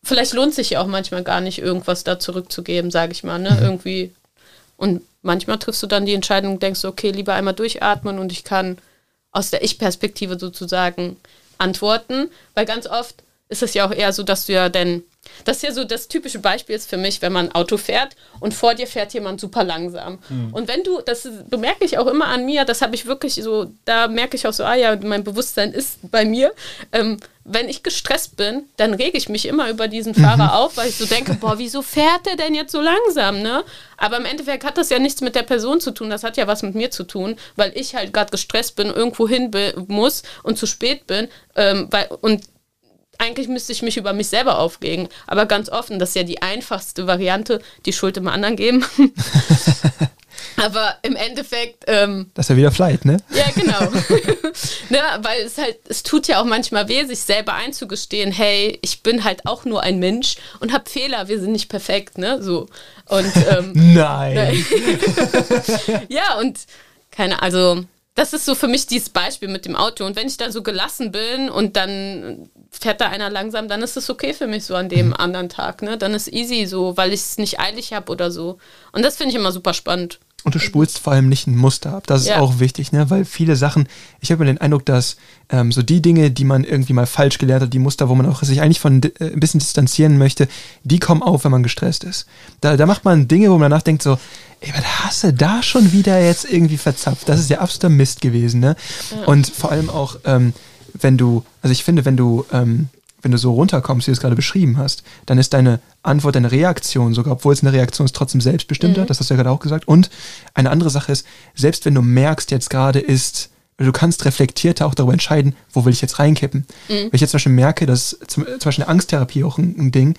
vielleicht lohnt sich ja auch manchmal gar nicht, irgendwas da zurückzugeben, sage ich mal. Ne? Irgendwie. Und manchmal triffst du dann die Entscheidung und denkst, okay, lieber einmal durchatmen und ich kann aus der Ich-Perspektive sozusagen antworten. Weil ganz oft ist es ja auch eher so, dass du ja denn, das ist ja so das typische Beispiel ist für mich, wenn man Auto fährt und vor dir fährt jemand super langsam. Und wenn du, das bemerke ich auch immer an mir, das habe ich wirklich so, da merke ich auch so, ah ja, mein Bewusstsein ist bei mir. Ähm, wenn ich gestresst bin, dann rege ich mich immer über diesen Fahrer auf, weil ich so denke, boah, wieso fährt der denn jetzt so langsam, ne? Aber im Endeffekt hat das ja nichts mit der Person zu tun, das hat ja was mit mir zu tun, weil ich halt gerade gestresst bin, irgendwo hin muss und zu spät bin. Ähm, weil, und eigentlich müsste ich mich über mich selber aufregen. Aber ganz offen, das ist ja die einfachste Variante, die Schuld dem anderen geben. [LAUGHS] Aber im Endeffekt, ähm, Das ist ja wieder Flight, ne? ja, genau. [LAUGHS] [LAUGHS] ne, weil es halt, es tut ja auch manchmal weh, sich selber einzugestehen, hey, ich bin halt auch nur ein Mensch und habe Fehler, wir sind nicht perfekt, ne? So. Und ähm, Nein. ja, und keine, also das ist so für mich dieses Beispiel mit dem Auto. Und wenn ich dann so gelassen bin und dann fährt da einer langsam, dann ist es okay für mich so an dem anderen Tag, ne? Dann ist easy so, weil ich es nicht eilig habe oder so. Und das finde ich immer super spannend. Und du spulst vor allem nicht ein Muster ab. Das ist Ja. auch wichtig, ne? Weil viele Sachen, ich habe mir den Eindruck, dass ähm, so die Dinge, die man irgendwie mal falsch gelernt hat, die Muster, wo man auch sich eigentlich von äh, ein bisschen distanzieren möchte, die kommen auf, wenn man gestresst ist. Da, da macht man Dinge, wo man danach denkt so, ey, was hast du da schon wieder jetzt irgendwie verzapft? Das ist ja absoluter Mist gewesen, ne? Und vor allem auch, ähm, wenn du, also ich finde, wenn du, ähm, wenn du so runterkommst, wie du es gerade beschrieben hast, dann ist deine Antwort, deine Reaktion sogar, obwohl es eine Reaktion ist, trotzdem selbstbestimmter, das hast du ja gerade auch gesagt. Und eine andere Sache ist, selbst wenn du merkst, jetzt gerade ist, du kannst reflektierter auch darüber entscheiden, wo will ich jetzt reinkippen. Wenn ich jetzt zum Beispiel merke, dass zum, zum Beispiel eine Angsttherapie auch ein, ein Ding,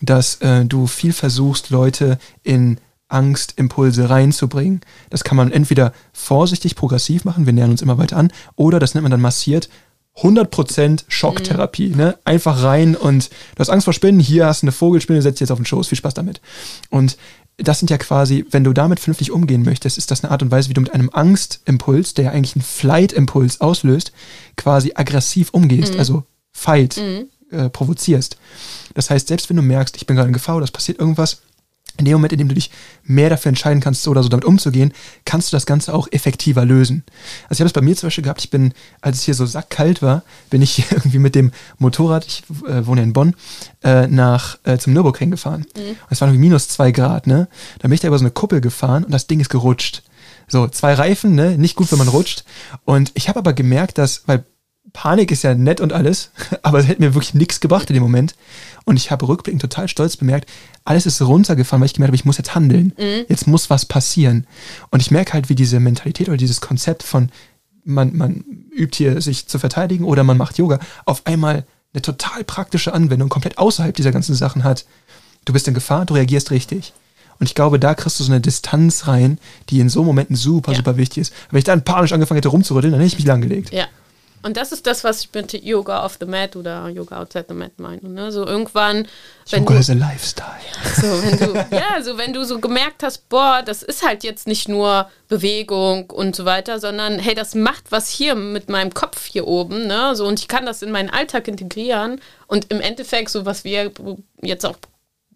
dass äh, du viel versuchst, Leute in Angstimpulse reinzubringen. Das kann man entweder vorsichtig progressiv machen, wir nähern uns immer weiter an, oder das nennt man dann massiert 100% Schocktherapie, ne? Einfach rein und du hast Angst vor Spinnen, hier hast du eine Vogelspinne, setz dich jetzt auf den Schoß, viel Spaß damit. Und das sind ja quasi, wenn du damit vernünftig umgehen möchtest, ist das eine Art und Weise, wie du mit einem Angstimpuls, der ja eigentlich einen Flight-Impuls auslöst, quasi aggressiv umgehst, also Fight äh, provozierst. Das heißt, selbst wenn du merkst, ich bin gerade in Gefahr es passiert irgendwas, in dem Moment, in dem du dich mehr dafür entscheiden kannst, so oder so damit umzugehen, kannst du das Ganze auch effektiver lösen. Also ich habe es bei mir zum Beispiel gehabt, ich bin, als es hier so sackkalt war, bin ich [LAUGHS] irgendwie mit dem Motorrad, ich äh, wohne ja in Bonn, äh, nach äh, zum Nürburgring gefahren. Und es waren irgendwie minus zwei Grad, ne? Dann bin ich da über so eine Kuppel gefahren und das Ding ist gerutscht. So, zwei Reifen, ne? Nicht gut, wenn man rutscht. Und ich habe aber gemerkt, dass, weil Panik ist ja nett und alles, [LAUGHS] aber es hätte mir wirklich nichts gebracht in dem Moment. Und ich habe rückblickend total stolz bemerkt, alles ist runtergefahren, weil ich gemerkt habe, ich muss jetzt handeln. Jetzt muss was passieren. Und ich merke halt, wie diese Mentalität oder dieses Konzept von, man, man übt hier sich zu verteidigen oder man macht Yoga, auf einmal eine total praktische Anwendung, komplett außerhalb dieser ganzen Sachen hat. Du bist in Gefahr, du reagierst richtig. Und ich glaube, da kriegst du so eine Distanz rein, die in so Momenten super, Ja. super wichtig ist. Wenn ich dann panisch angefangen hätte rumzurütteln, dann hätte ich mich langgelegt. Ja. Und das ist das, was ich mit Yoga off the mat oder Yoga outside the mat meine. Ne? So irgendwann, wenn Yoga du, is a lifestyle. [LAUGHS] so, wenn du, ja, so wenn du so gemerkt hast, boah, das ist halt jetzt nicht nur Bewegung und so weiter, sondern hey, das macht was hier mit meinem Kopf hier oben, ne? So und ich kann das in meinen Alltag integrieren und im Endeffekt so was wir jetzt auch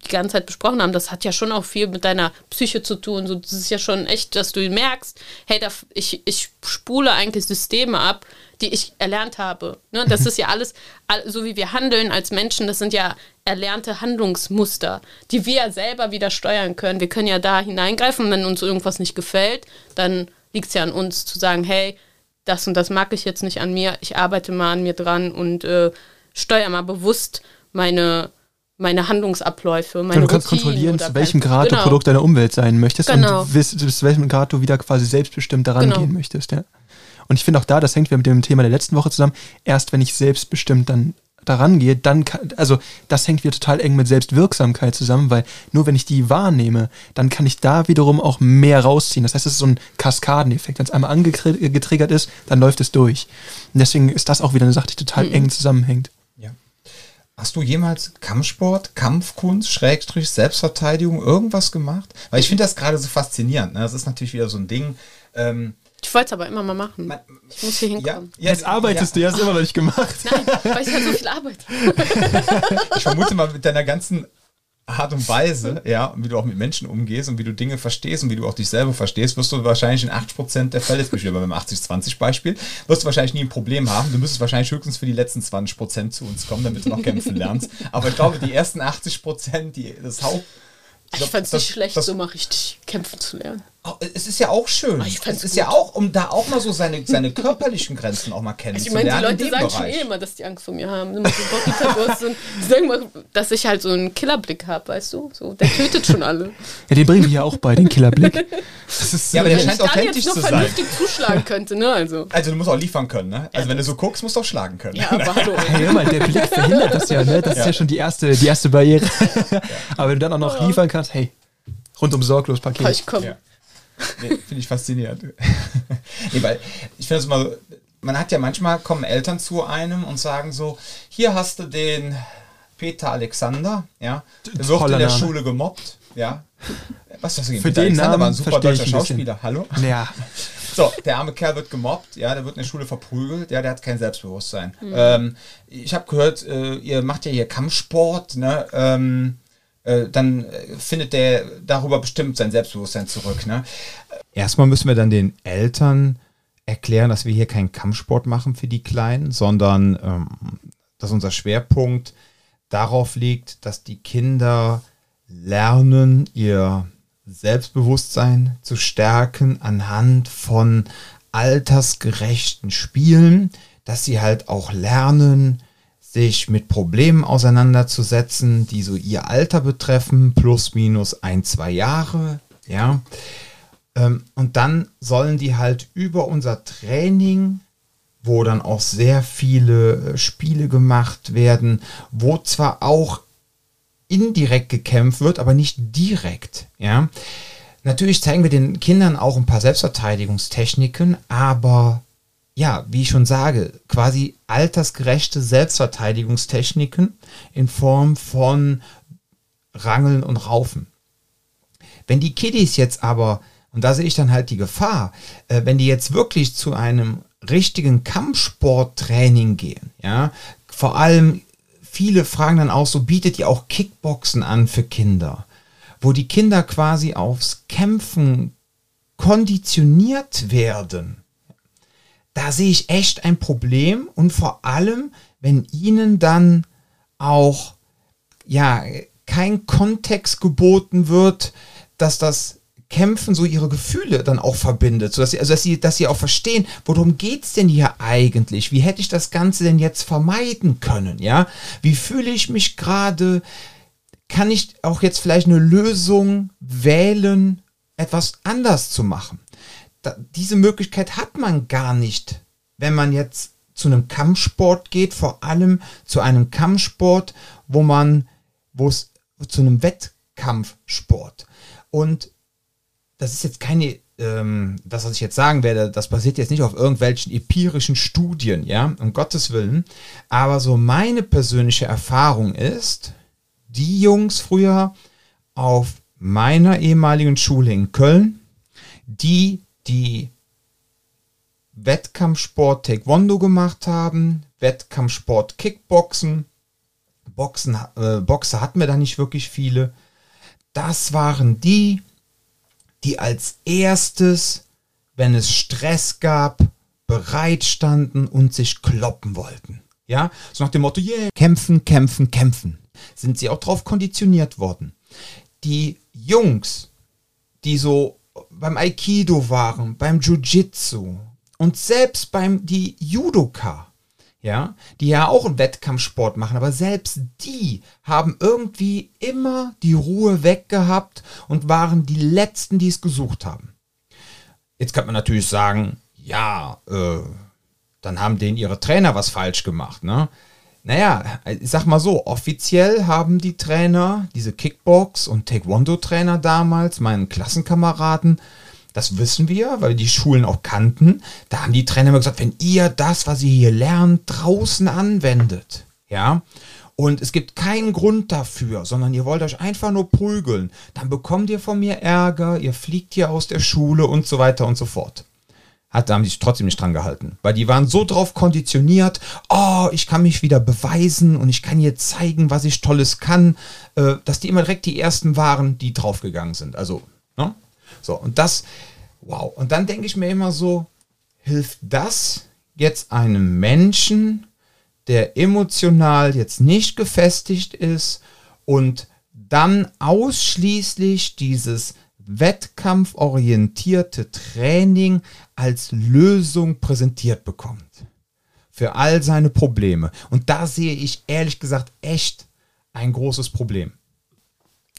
die ganze Zeit besprochen haben, das hat ja schon auch viel mit deiner Psyche zu tun. So, das ist ja schon echt, dass du merkst, hey, da, ich, ich spule eigentlich Systeme ab, die ich erlernt habe. Ne? Das ist ja [LAUGHS] alles, so wie wir handeln als Menschen, das sind ja erlernte Handlungsmuster, die wir selber wieder steuern können. Wir können ja da hineingreifen, wenn uns irgendwas nicht gefällt, dann liegt es ja an uns zu sagen, hey, das und das mag ich jetzt nicht an mir, ich arbeite mal an mir dran und äh, steuere mal bewusst meine meine Handlungsabläufe, meine Du kannst Routinen kontrollieren, zu welchem Grad genau. du Produkt deiner Umwelt sein möchtest Genau. und bis, bis zu welchem Grad du wieder quasi selbstbestimmt daran Genau. gehen möchtest. Ja. Und ich finde auch da, das hängt wieder mit dem Thema der letzten Woche zusammen, erst wenn ich selbstbestimmt dann daran gehe, dann kann, also das hängt wieder total eng mit Selbstwirksamkeit zusammen, weil nur wenn ich die wahrnehme, dann kann ich da wiederum auch mehr rausziehen. Das heißt, es ist so ein Kaskadeneffekt. Wenn es einmal angetriggert ist, dann läuft es durch. Und deswegen ist das auch wieder eine Sache, die total Mhm. eng zusammenhängt. Ja. Hast du jemals Kampfsport, Kampfkunst, Schrägstrich, Selbstverteidigung, irgendwas gemacht? Weil ich finde das gerade so faszinierend. Ne? Das ist natürlich wieder so ein Ding. Ähm, Ich wollte es aber immer mal machen. man- Ich muss hier hinkommen. Jetzt arbeitest du, hast du immer noch nicht gemacht. Nein, weil ich halt so viel arbeite. [LAUGHS] [LAUGHS] Ich vermute mal mit deiner ganzen Art und Weise, ja, wie du auch mit Menschen umgehst und wie du Dinge verstehst und wie du auch dich selber verstehst, wirst du wahrscheinlich in 80% der Fälle, jetzt bin ich wieder beim 80-20-Beispiel, wirst du wahrscheinlich nie ein Problem haben. Du müsstest wahrscheinlich höchstens für die letzten 20% zu uns kommen, damit du noch kämpfen lernst. Aber ich glaube, die ersten 80%, die, das Haupt... Ich fand es nicht schlecht, das- so mal richtig kämpfen zu lernen. Oh, Es ist ja auch schön. Es ist gut. ja auch, um da auch mal so seine, seine körperlichen Grenzen auch mal [LAUGHS] Also ich kennenzulernen. meine, die Leute sagen schon Bereich. eh immer, dass die Angst vor mir haben. Immer so Bocky-Tabus und die sagen mal, dass ich halt so einen Killerblick habe, weißt du? So, der tötet schon alle. Ja, den bringen wir hier auch bei, den Killerblick. Das ist Ja, aber der Wenn ich scheint authentisch jetzt zu sein. vernünftig zuschlagen könnte, ne? Also. Also du musst auch liefern können, ne? Also wenn du so guckst, musst du auch schlagen können. Ja, aber hallo. Hey, hör mal, der Blick verhindert das ja, ne? Das ist ja schon die erste, die erste Barriere. [LAUGHS] Aber wenn du dann auch noch liefern kannst, hey, rundum sorglos Paket. ich komme. Ja. Nee, Finde ich faszinierend. [LAUGHS] nee, weil ich finde es mal, so, man hat ja manchmal kommen Eltern zu einem und sagen so, hier hast du den Peter Alexander, ja, der wird in der Name. Schule gemobbt, ja. Was ist das denn? Für Peter den Alexander Namen war ein super deutscher ein. Schauspieler, hallo? Ja, [LAUGHS] So, der arme Kerl wird gemobbt, ja, der wird in der Schule verprügelt, ja, der hat kein Selbstbewusstsein. Mhm. Ähm, ich habe gehört, äh, ihr macht ja hier Kampfsport, ne? Ähm, äh, dann äh, findet der darüber bestimmt sein Selbstbewusstsein zurück, ne? Erstmal müssen wir dann den Eltern erklären, dass wir hier keinen Kampfsport machen für die Kleinen, sondern ähm, dass unser Schwerpunkt darauf liegt, dass die Kinder lernen, ihr Selbstbewusstsein zu stärken anhand von altersgerechten Spielen, dass sie halt auch lernen, sich mit Problemen auseinanderzusetzen, die so ihr Alter betreffen, plus minus ein, zwei Jahre, ja. Ähm, Und dann sollen die halt über unser Training, wo dann auch sehr viele äh, Spiele gemacht werden, wo zwar auch indirekt gekämpft wird, aber nicht direkt, ja. Natürlich zeigen wir den Kindern auch ein paar Selbstverteidigungstechniken, aber ja, wie ich schon sage, quasi altersgerechte Selbstverteidigungstechniken in Form von Rangeln und Raufen. Wenn die Kiddies jetzt aber, und da sehe ich dann halt die Gefahr, äh, wenn die jetzt wirklich zu einem richtigen Kampfsporttraining gehen, ja, vor allem viele fragen dann auch so, bietet ihr auch Kickboxen an für Kinder, wo die Kinder quasi aufs Kämpfen konditioniert werden. Da sehe ich echt ein Problem und vor allem, wenn ihnen dann auch ja kein Kontext geboten wird, dass das Kämpfen so ihre Gefühle dann auch verbindet, so dass sie, also dass sie, dass sie auch verstehen, worum geht's denn hier eigentlich? Wie hätte ich das Ganze denn jetzt vermeiden können? Ja, wie fühle ich mich gerade? Kann ich auch jetzt vielleicht eine Lösung wählen, etwas anders zu machen? Da, diese Möglichkeit hat man gar nicht, wenn man jetzt zu einem Kampfsport geht, vor allem zu einem Kampfsport, wo man, wo es zu einem Wettkampfsport. Und das ist jetzt keine, ähm, das, was ich jetzt sagen werde, das basiert jetzt nicht auf irgendwelchen empirischen Studien, ja, um Gottes Willen. Aber so meine persönliche Erfahrung ist, die Jungs früher auf meiner ehemaligen Schule in Köln, die die Wettkampfsport Taekwondo gemacht haben, Wettkampfsport Kickboxen, Boxen, äh, Boxer hatten wir da nicht wirklich viele. Das waren die, die als erstes, wenn es Stress gab, bereit standen und sich kloppen wollten. Ja, so nach dem Motto, yeah, kämpfen, kämpfen, kämpfen. Sind sie auch drauf konditioniert worden. Die Jungs, die so beim Aikido waren, beim Jiu-Jitsu und selbst beim die Judoka, ja, die ja auch einen Wettkampfsport machen, aber selbst die haben irgendwie immer die Ruhe weggehabt und waren die letzten, die es gesucht haben. Jetzt kann man natürlich sagen, ja, äh, dann haben denen ihre Trainer was falsch gemacht, ne? Naja, ich sag mal so, offiziell haben die Trainer, diese Kickbox- und Taekwondo-Trainer damals, meinen Klassenkameraden, das wissen wir, weil wir die Schulen auch kannten, da haben die Trainer immer gesagt, wenn ihr das, was ihr hier lernt, draußen anwendet, ja, und es gibt keinen Grund dafür, sondern ihr wollt euch einfach nur prügeln, dann bekommt ihr von mir Ärger, ihr fliegt hier aus der Schule und so weiter und so fort hat, haben die sich trotzdem nicht dran gehalten. Weil die waren so drauf konditioniert, oh, ich kann mich wieder beweisen und ich kann hier zeigen, was ich Tolles kann, äh, dass die immer direkt die ersten waren, die draufgegangen sind. Also, ne? So, und das, wow. Und dann denke ich mir immer so, hilft das jetzt einem Menschen, der emotional jetzt nicht gefestigt ist und dann ausschließlich dieses wettkampforientierte Training als Lösung präsentiert bekommt. Für all seine Probleme. Und da sehe ich ehrlich gesagt echt ein großes Problem.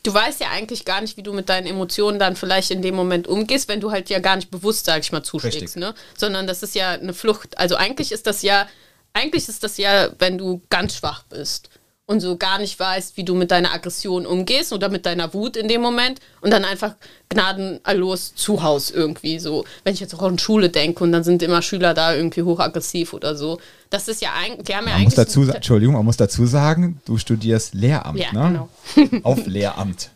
Du weißt ja eigentlich gar nicht, wie du mit deinen Emotionen dann vielleicht in dem Moment umgehst, wenn du halt ja gar nicht bewusst, sag ich mal, zuschlägst, ne? Sondern das ist ja eine Flucht. Also eigentlich ist das ja, eigentlich ist das ja, wenn du ganz schwach bist und so gar nicht weißt, wie du mit deiner Aggression umgehst oder mit deiner Wut in dem Moment und dann einfach gnadenlos zu Haus irgendwie so. Wenn ich jetzt auch an Schule denke und dann sind immer Schüler da irgendwie hochaggressiv oder so. Das ist ja eigentlich, die haben ja man muss dazu, Entschuldigung, man muss dazu sagen, du studierst Lehramt, ja, ne? genau. [LAUGHS] Auf Lehramt.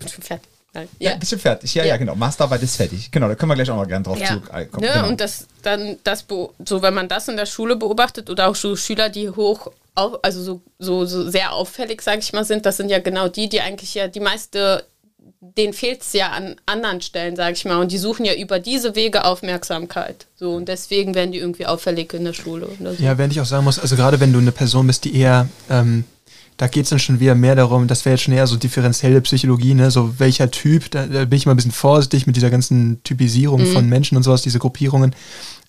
Ja, ja, bist du fertig. Ja, ja, ja, genau. Masterarbeit ist fertig. Genau, da können wir gleich auch noch gerne drauf ja. zurückkommen. Ja, genau. und das dann, das, so wenn man das in der Schule beobachtet oder auch so Schüler, die hoch auf, also so, so, so sehr auffällig, sage ich mal, sind, das sind ja genau die, die eigentlich ja die meiste, denen fehlt es ja an anderen Stellen, sage ich mal, und die suchen ja über diese Wege Aufmerksamkeit. So, und deswegen werden die irgendwie auffällig in der Schule. So. Ja, wenn ich auch sagen muss, also gerade wenn du eine Person bist, die eher ähm, da geht es dann schon wieder mehr darum, das wäre jetzt schon eher so differenzielle Psychologie, ne? So welcher Typ, da, da bin ich mal ein bisschen vorsichtig mit dieser ganzen Typisierung mhm. von Menschen und sowas, diese Gruppierungen.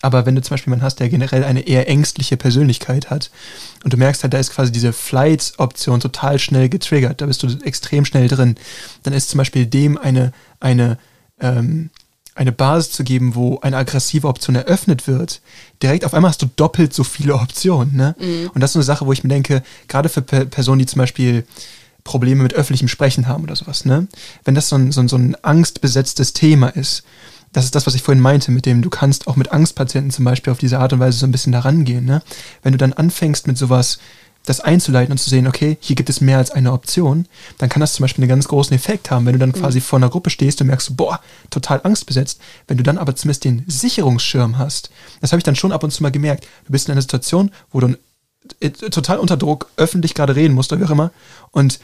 Aber wenn du zum Beispiel jemanden hast, der generell eine eher ängstliche Persönlichkeit hat und du merkst halt, da ist quasi diese Flight-Option total schnell getriggert, da bist du extrem schnell drin, dann ist zum Beispiel dem eine, eine ähm, eine Basis zu geben, wo eine aggressive Option eröffnet wird, direkt auf einmal hast du doppelt so viele Optionen. Ne? Mhm. Und das ist so eine Sache, wo ich mir denke, gerade für Pe Personen, die zum Beispiel Probleme mit öffentlichem Sprechen haben oder sowas, ne? wenn das so ein, so ein, so ein angstbesetztes Thema ist, das ist das, was ich vorhin meinte, mit dem du kannst auch mit Angstpatienten zum Beispiel auf diese Art und Weise so ein bisschen daran gehen. Ne? Wenn du dann anfängst mit sowas, das einzuleiten und zu sehen, okay, hier gibt es mehr als eine Option, dann kann das zum Beispiel einen ganz großen Effekt haben, wenn du dann mhm. quasi vor einer Gruppe stehst und merkst, boah, total angstbesetzt. Wenn du dann aber zumindest den Sicherungsschirm hast, das habe ich dann schon ab und zu mal gemerkt. Du bist in einer Situation, wo du äh, total unter Druck öffentlich gerade reden musst oder wie auch immer und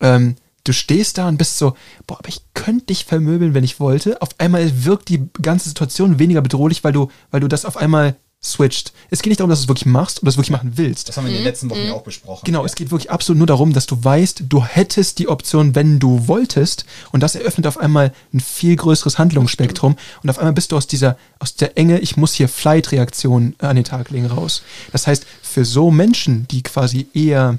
ähm, du stehst da und bist so, boah, aber ich könnte dich vermöbeln, wenn ich wollte. Auf einmal wirkt die ganze Situation weniger bedrohlich, weil du, weil du das auf einmal switcht. Es geht nicht darum, dass du es wirklich machst oder es wirklich machen willst. Das haben wir in den letzten Wochen ja auch besprochen. Genau, ja. es geht wirklich absolut nur darum, dass du weißt, du hättest die Option, wenn du wolltest. Und das eröffnet auf einmal ein viel größeres Handlungsspektrum. Und auf einmal bist du aus dieser, aus der Enge, ich muss hier Flight-Reaktion an den Tag legen, raus. Das heißt, für so Menschen, die quasi eher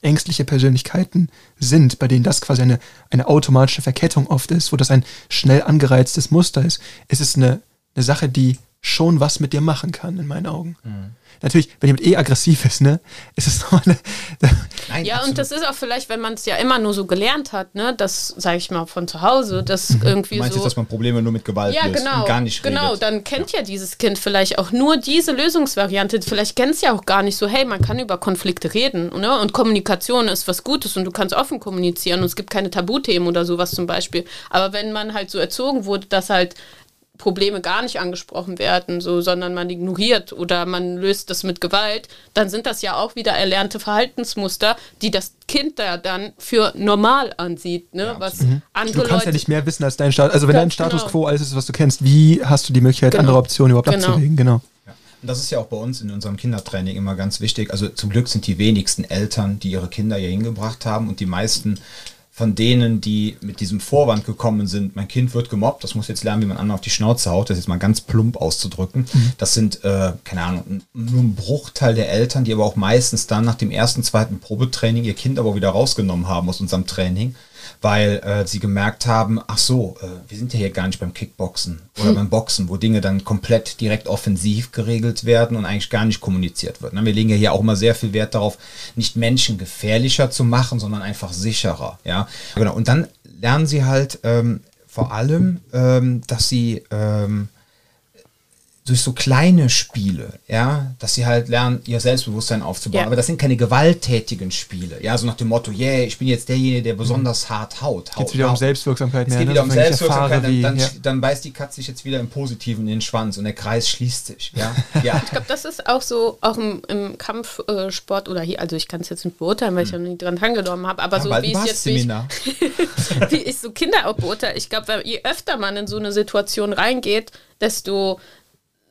ängstliche Persönlichkeiten sind, bei denen das quasi eine, eine automatische Verkettung oft ist, wo das ein schnell angereiztes Muster ist, ist es eine, eine Sache, die schon was mit dir machen kann, in meinen Augen. Mhm. Natürlich, wenn jemand eh aggressiv ist, ne, ist es nochmal eine. [LAUGHS] Nein, ja, absolut. und das ist auch vielleicht, wenn man es ja immer nur so gelernt hat, ne, das, sage ich mal, von zu Hause, das mhm. irgendwie du meinst so. Jetzt, dass man Probleme nur mit Gewalt ja, löst genau, und gar nicht Genau, redet. dann kennt ja. ja. dieses Kind vielleicht auch nur diese Lösungsvariante. Vielleicht kennt es ja auch gar nicht so, hey, man kann über Konflikte reden, ne, und Kommunikation ist was Gutes und du kannst offen kommunizieren und es gibt keine Tabuthemen oder sowas zum Beispiel. Aber wenn man halt so erzogen wurde, dass halt Probleme gar nicht angesprochen werden, so, sondern man ignoriert oder man löst das mit Gewalt, dann sind das ja auch wieder erlernte Verhaltensmuster, die das Kind da dann für normal ansieht, ne? Ja, was Du andere kannst Leute ja nicht mehr wissen als dein Status. Also wenn dein Status genau. quo alles ist, was du kennst, wie hast du die Möglichkeit, Genau. andere Optionen überhaupt Genau. abzuwägen? Genau. Ja. Und das ist ja auch bei uns in unserem Kindertraining immer ganz wichtig. Also zum Glück sind die wenigsten Eltern, die ihre Kinder hier hingebracht haben und die meisten von denen, die mit diesem Vorwand gekommen sind, mein Kind wird gemobbt, das muss jetzt lernen, wie man anderen auf die Schnauze haut, das jetzt mal ganz plump auszudrücken. Das sind, äh, keine Ahnung, nur ein Bruchteil der Eltern, die aber auch meistens dann nach dem ersten, zweiten Probetraining ihr Kind aber wieder rausgenommen haben aus unserem Training, weil äh, sie gemerkt haben, ach so, äh, wir sind ja hier gar nicht beim Kickboxen oder beim Boxen, wo Dinge dann komplett direkt offensiv geregelt werden und eigentlich gar nicht kommuniziert wird. Ne? Wir legen ja hier auch immer sehr viel Wert darauf, nicht Menschen gefährlicher zu machen, sondern einfach sicherer. Ja, genau. Und dann lernen sie halt ähm, vor allem, ähm, dass sie ähm, durch so kleine Spiele, ja, dass sie halt lernen, ihr Selbstbewusstsein aufzubauen. Ja. Aber das sind keine gewalttätigen Spiele, ja, so nach dem Motto, yeah, ich bin jetzt derjenige, der besonders hart haut. Geht wieder um haut. Selbstwirksamkeit Es mehr. geht ne? wieder um Selbstwirksamkeit, erfahre, wie- dann, ja. dann, dann beißt die Katze sich jetzt wieder im Positiven in den Schwanz und der Kreis schließt sich, ja. [LAUGHS] ja. Ich glaube, das ist auch so, auch im, im Kampfsport oder hier, also ich kann es jetzt nicht beurteilen, weil ich ja noch nie dran teilgenommen habe, aber Ja, so wie es jetzt, wie ich, [LAUGHS] wie ich so Kinder auch beurteile, ich glaube, je öfter man in so eine Situation reingeht, desto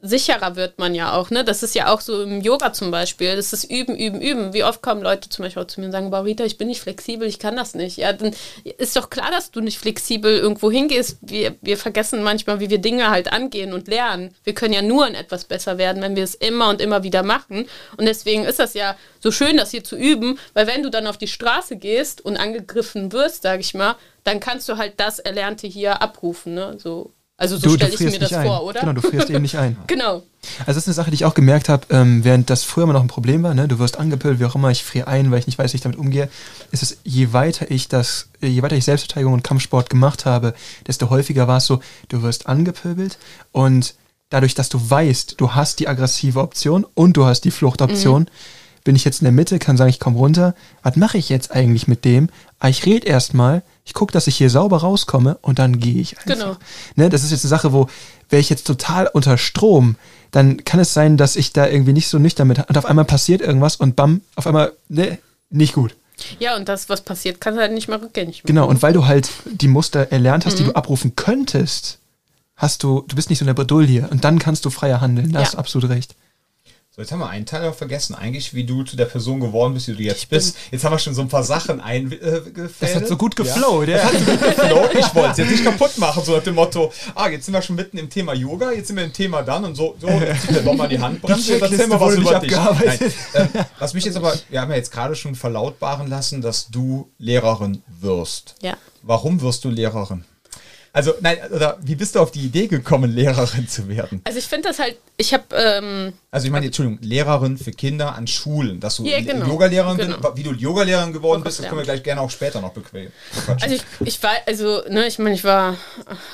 sicherer wird man ja auch, ne? Das ist ja auch so im Yoga zum Beispiel. Das ist üben, üben, üben. Wie oft kommen Leute zum Beispiel zu mir und sagen, boah, Rita, ich bin nicht flexibel, ich kann das nicht. Ja, dann ist doch klar, dass du nicht flexibel irgendwo hingehst. Wir, wir vergessen manchmal, wie wir Dinge halt angehen und lernen. Wir können ja nur in etwas besser werden, wenn wir es immer und immer wieder machen. Und deswegen ist das ja so schön, das hier zu üben, weil wenn du dann auf die Straße gehst und angegriffen wirst, sag ich mal, dann kannst du halt das Erlernte hier abrufen, ne? So. Also so stelle ich mir das ein. vor, oder? Genau, du frierst eben nicht ein. [LAUGHS] Genau. Also das ist eine Sache, die ich auch gemerkt habe, ähm, während das früher immer noch ein Problem war, ne? du wirst angepölt, wie auch immer, ich friere ein, weil ich nicht weiß, wie ich damit umgehe, ist es, je weiter ich das, je weiter ich Selbstverteidigung und Kampfsport gemacht habe, desto häufiger war es so, du wirst angepöbelt und dadurch, dass du weißt, du hast die aggressive Option und du hast die Fluchtoption, bin ich jetzt in der Mitte, kann sagen, ich komme runter, was mache ich jetzt eigentlich mit dem? Ah, ich rede erstmal, ich gucke, dass ich hier sauber rauskomme und dann gehe ich einfach. Genau. Ne, das ist jetzt eine Sache, wo wäre ich jetzt total unter Strom, dann kann es sein, dass ich da irgendwie nicht so nüchtern mit und auf einmal passiert irgendwas und bam, auf einmal, ne, nicht gut. Ja, und das, was passiert, kannst du halt nicht mehr rückgängig machen. Genau, und weil du halt die Muster erlernt hast, die Mhm. du abrufen könntest, hast du, du bist nicht so in der Bredouille und dann kannst du freier handeln. Da Ja. hast du absolut recht. So, jetzt haben wir einen Teil auch vergessen, eigentlich, wie du zu der Person geworden bist, wie du jetzt bist. Jetzt haben wir schon so ein paar Sachen eingefädelt. Das hat so gut geflowt, Ja. ja. Das hat so gut geflowt. Ich wollte es jetzt nicht kaputt machen, so nach dem Motto, ah, jetzt sind wir schon mitten im Thema Yoga, jetzt sind wir im Thema dann und so, so jetzt zieht der doch mal die Handbremse und erzähl mal was über nicht dich. abgearbeitet. Nein, äh, was mich jetzt aber, wir haben ja jetzt gerade schon verlautbaren lassen, dass du Lehrerin wirst. Ja. Warum wirst du Lehrerin? Also, nein, oder wie bist du auf die Idee gekommen, Lehrerin zu werden? Also ich finde das halt, ich habe, ähm, Also ich meine, Entschuldigung, Lehrerin für Kinder an Schulen, dass du Ja, genau. Yogalehrerin Genau. bist, wie du Yogalehrerin geworden bist, das können wir gleich gerne auch später noch bequatschen. also ich, ich war, also, ne, ich meine, ich war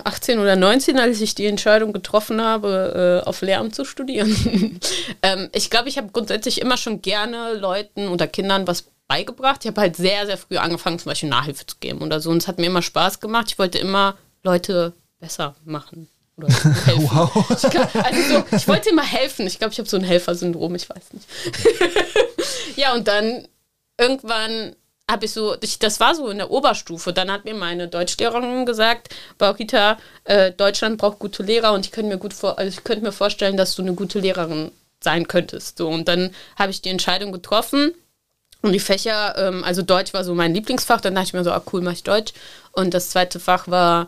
18 oder 19, als ich die Entscheidung getroffen habe, äh, auf Lehramt zu studieren. [LAUGHS] ähm, ich glaube, ich habe grundsätzlich immer schon gerne Leuten oder Kindern was beigebracht. Ich habe halt sehr, sehr früh angefangen, zum Beispiel Nachhilfe zu geben oder so. Und es hat mir immer Spaß gemacht. Ich wollte immer Leute besser machen. Oder [LAUGHS] helfen. Wow. Ich, glaub, also so, ich wollte immer helfen. Ich glaube, ich habe so ein Helfersyndrom, ich weiß nicht. [LAUGHS] ja, und dann irgendwann habe ich so, ich, das war so in der Oberstufe, dann hat mir meine Deutschlehrerin gesagt, Baukita, äh, Deutschland braucht gute Lehrer und ich könnte mir gut vor, also ich könnte mir vorstellen, dass du eine gute Lehrerin sein könntest. So, und dann habe ich die Entscheidung getroffen. Und die Fächer, ähm, also Deutsch war so mein Lieblingsfach, dann dachte ich mir so, ah cool, mache ich Deutsch. Und das zweite Fach war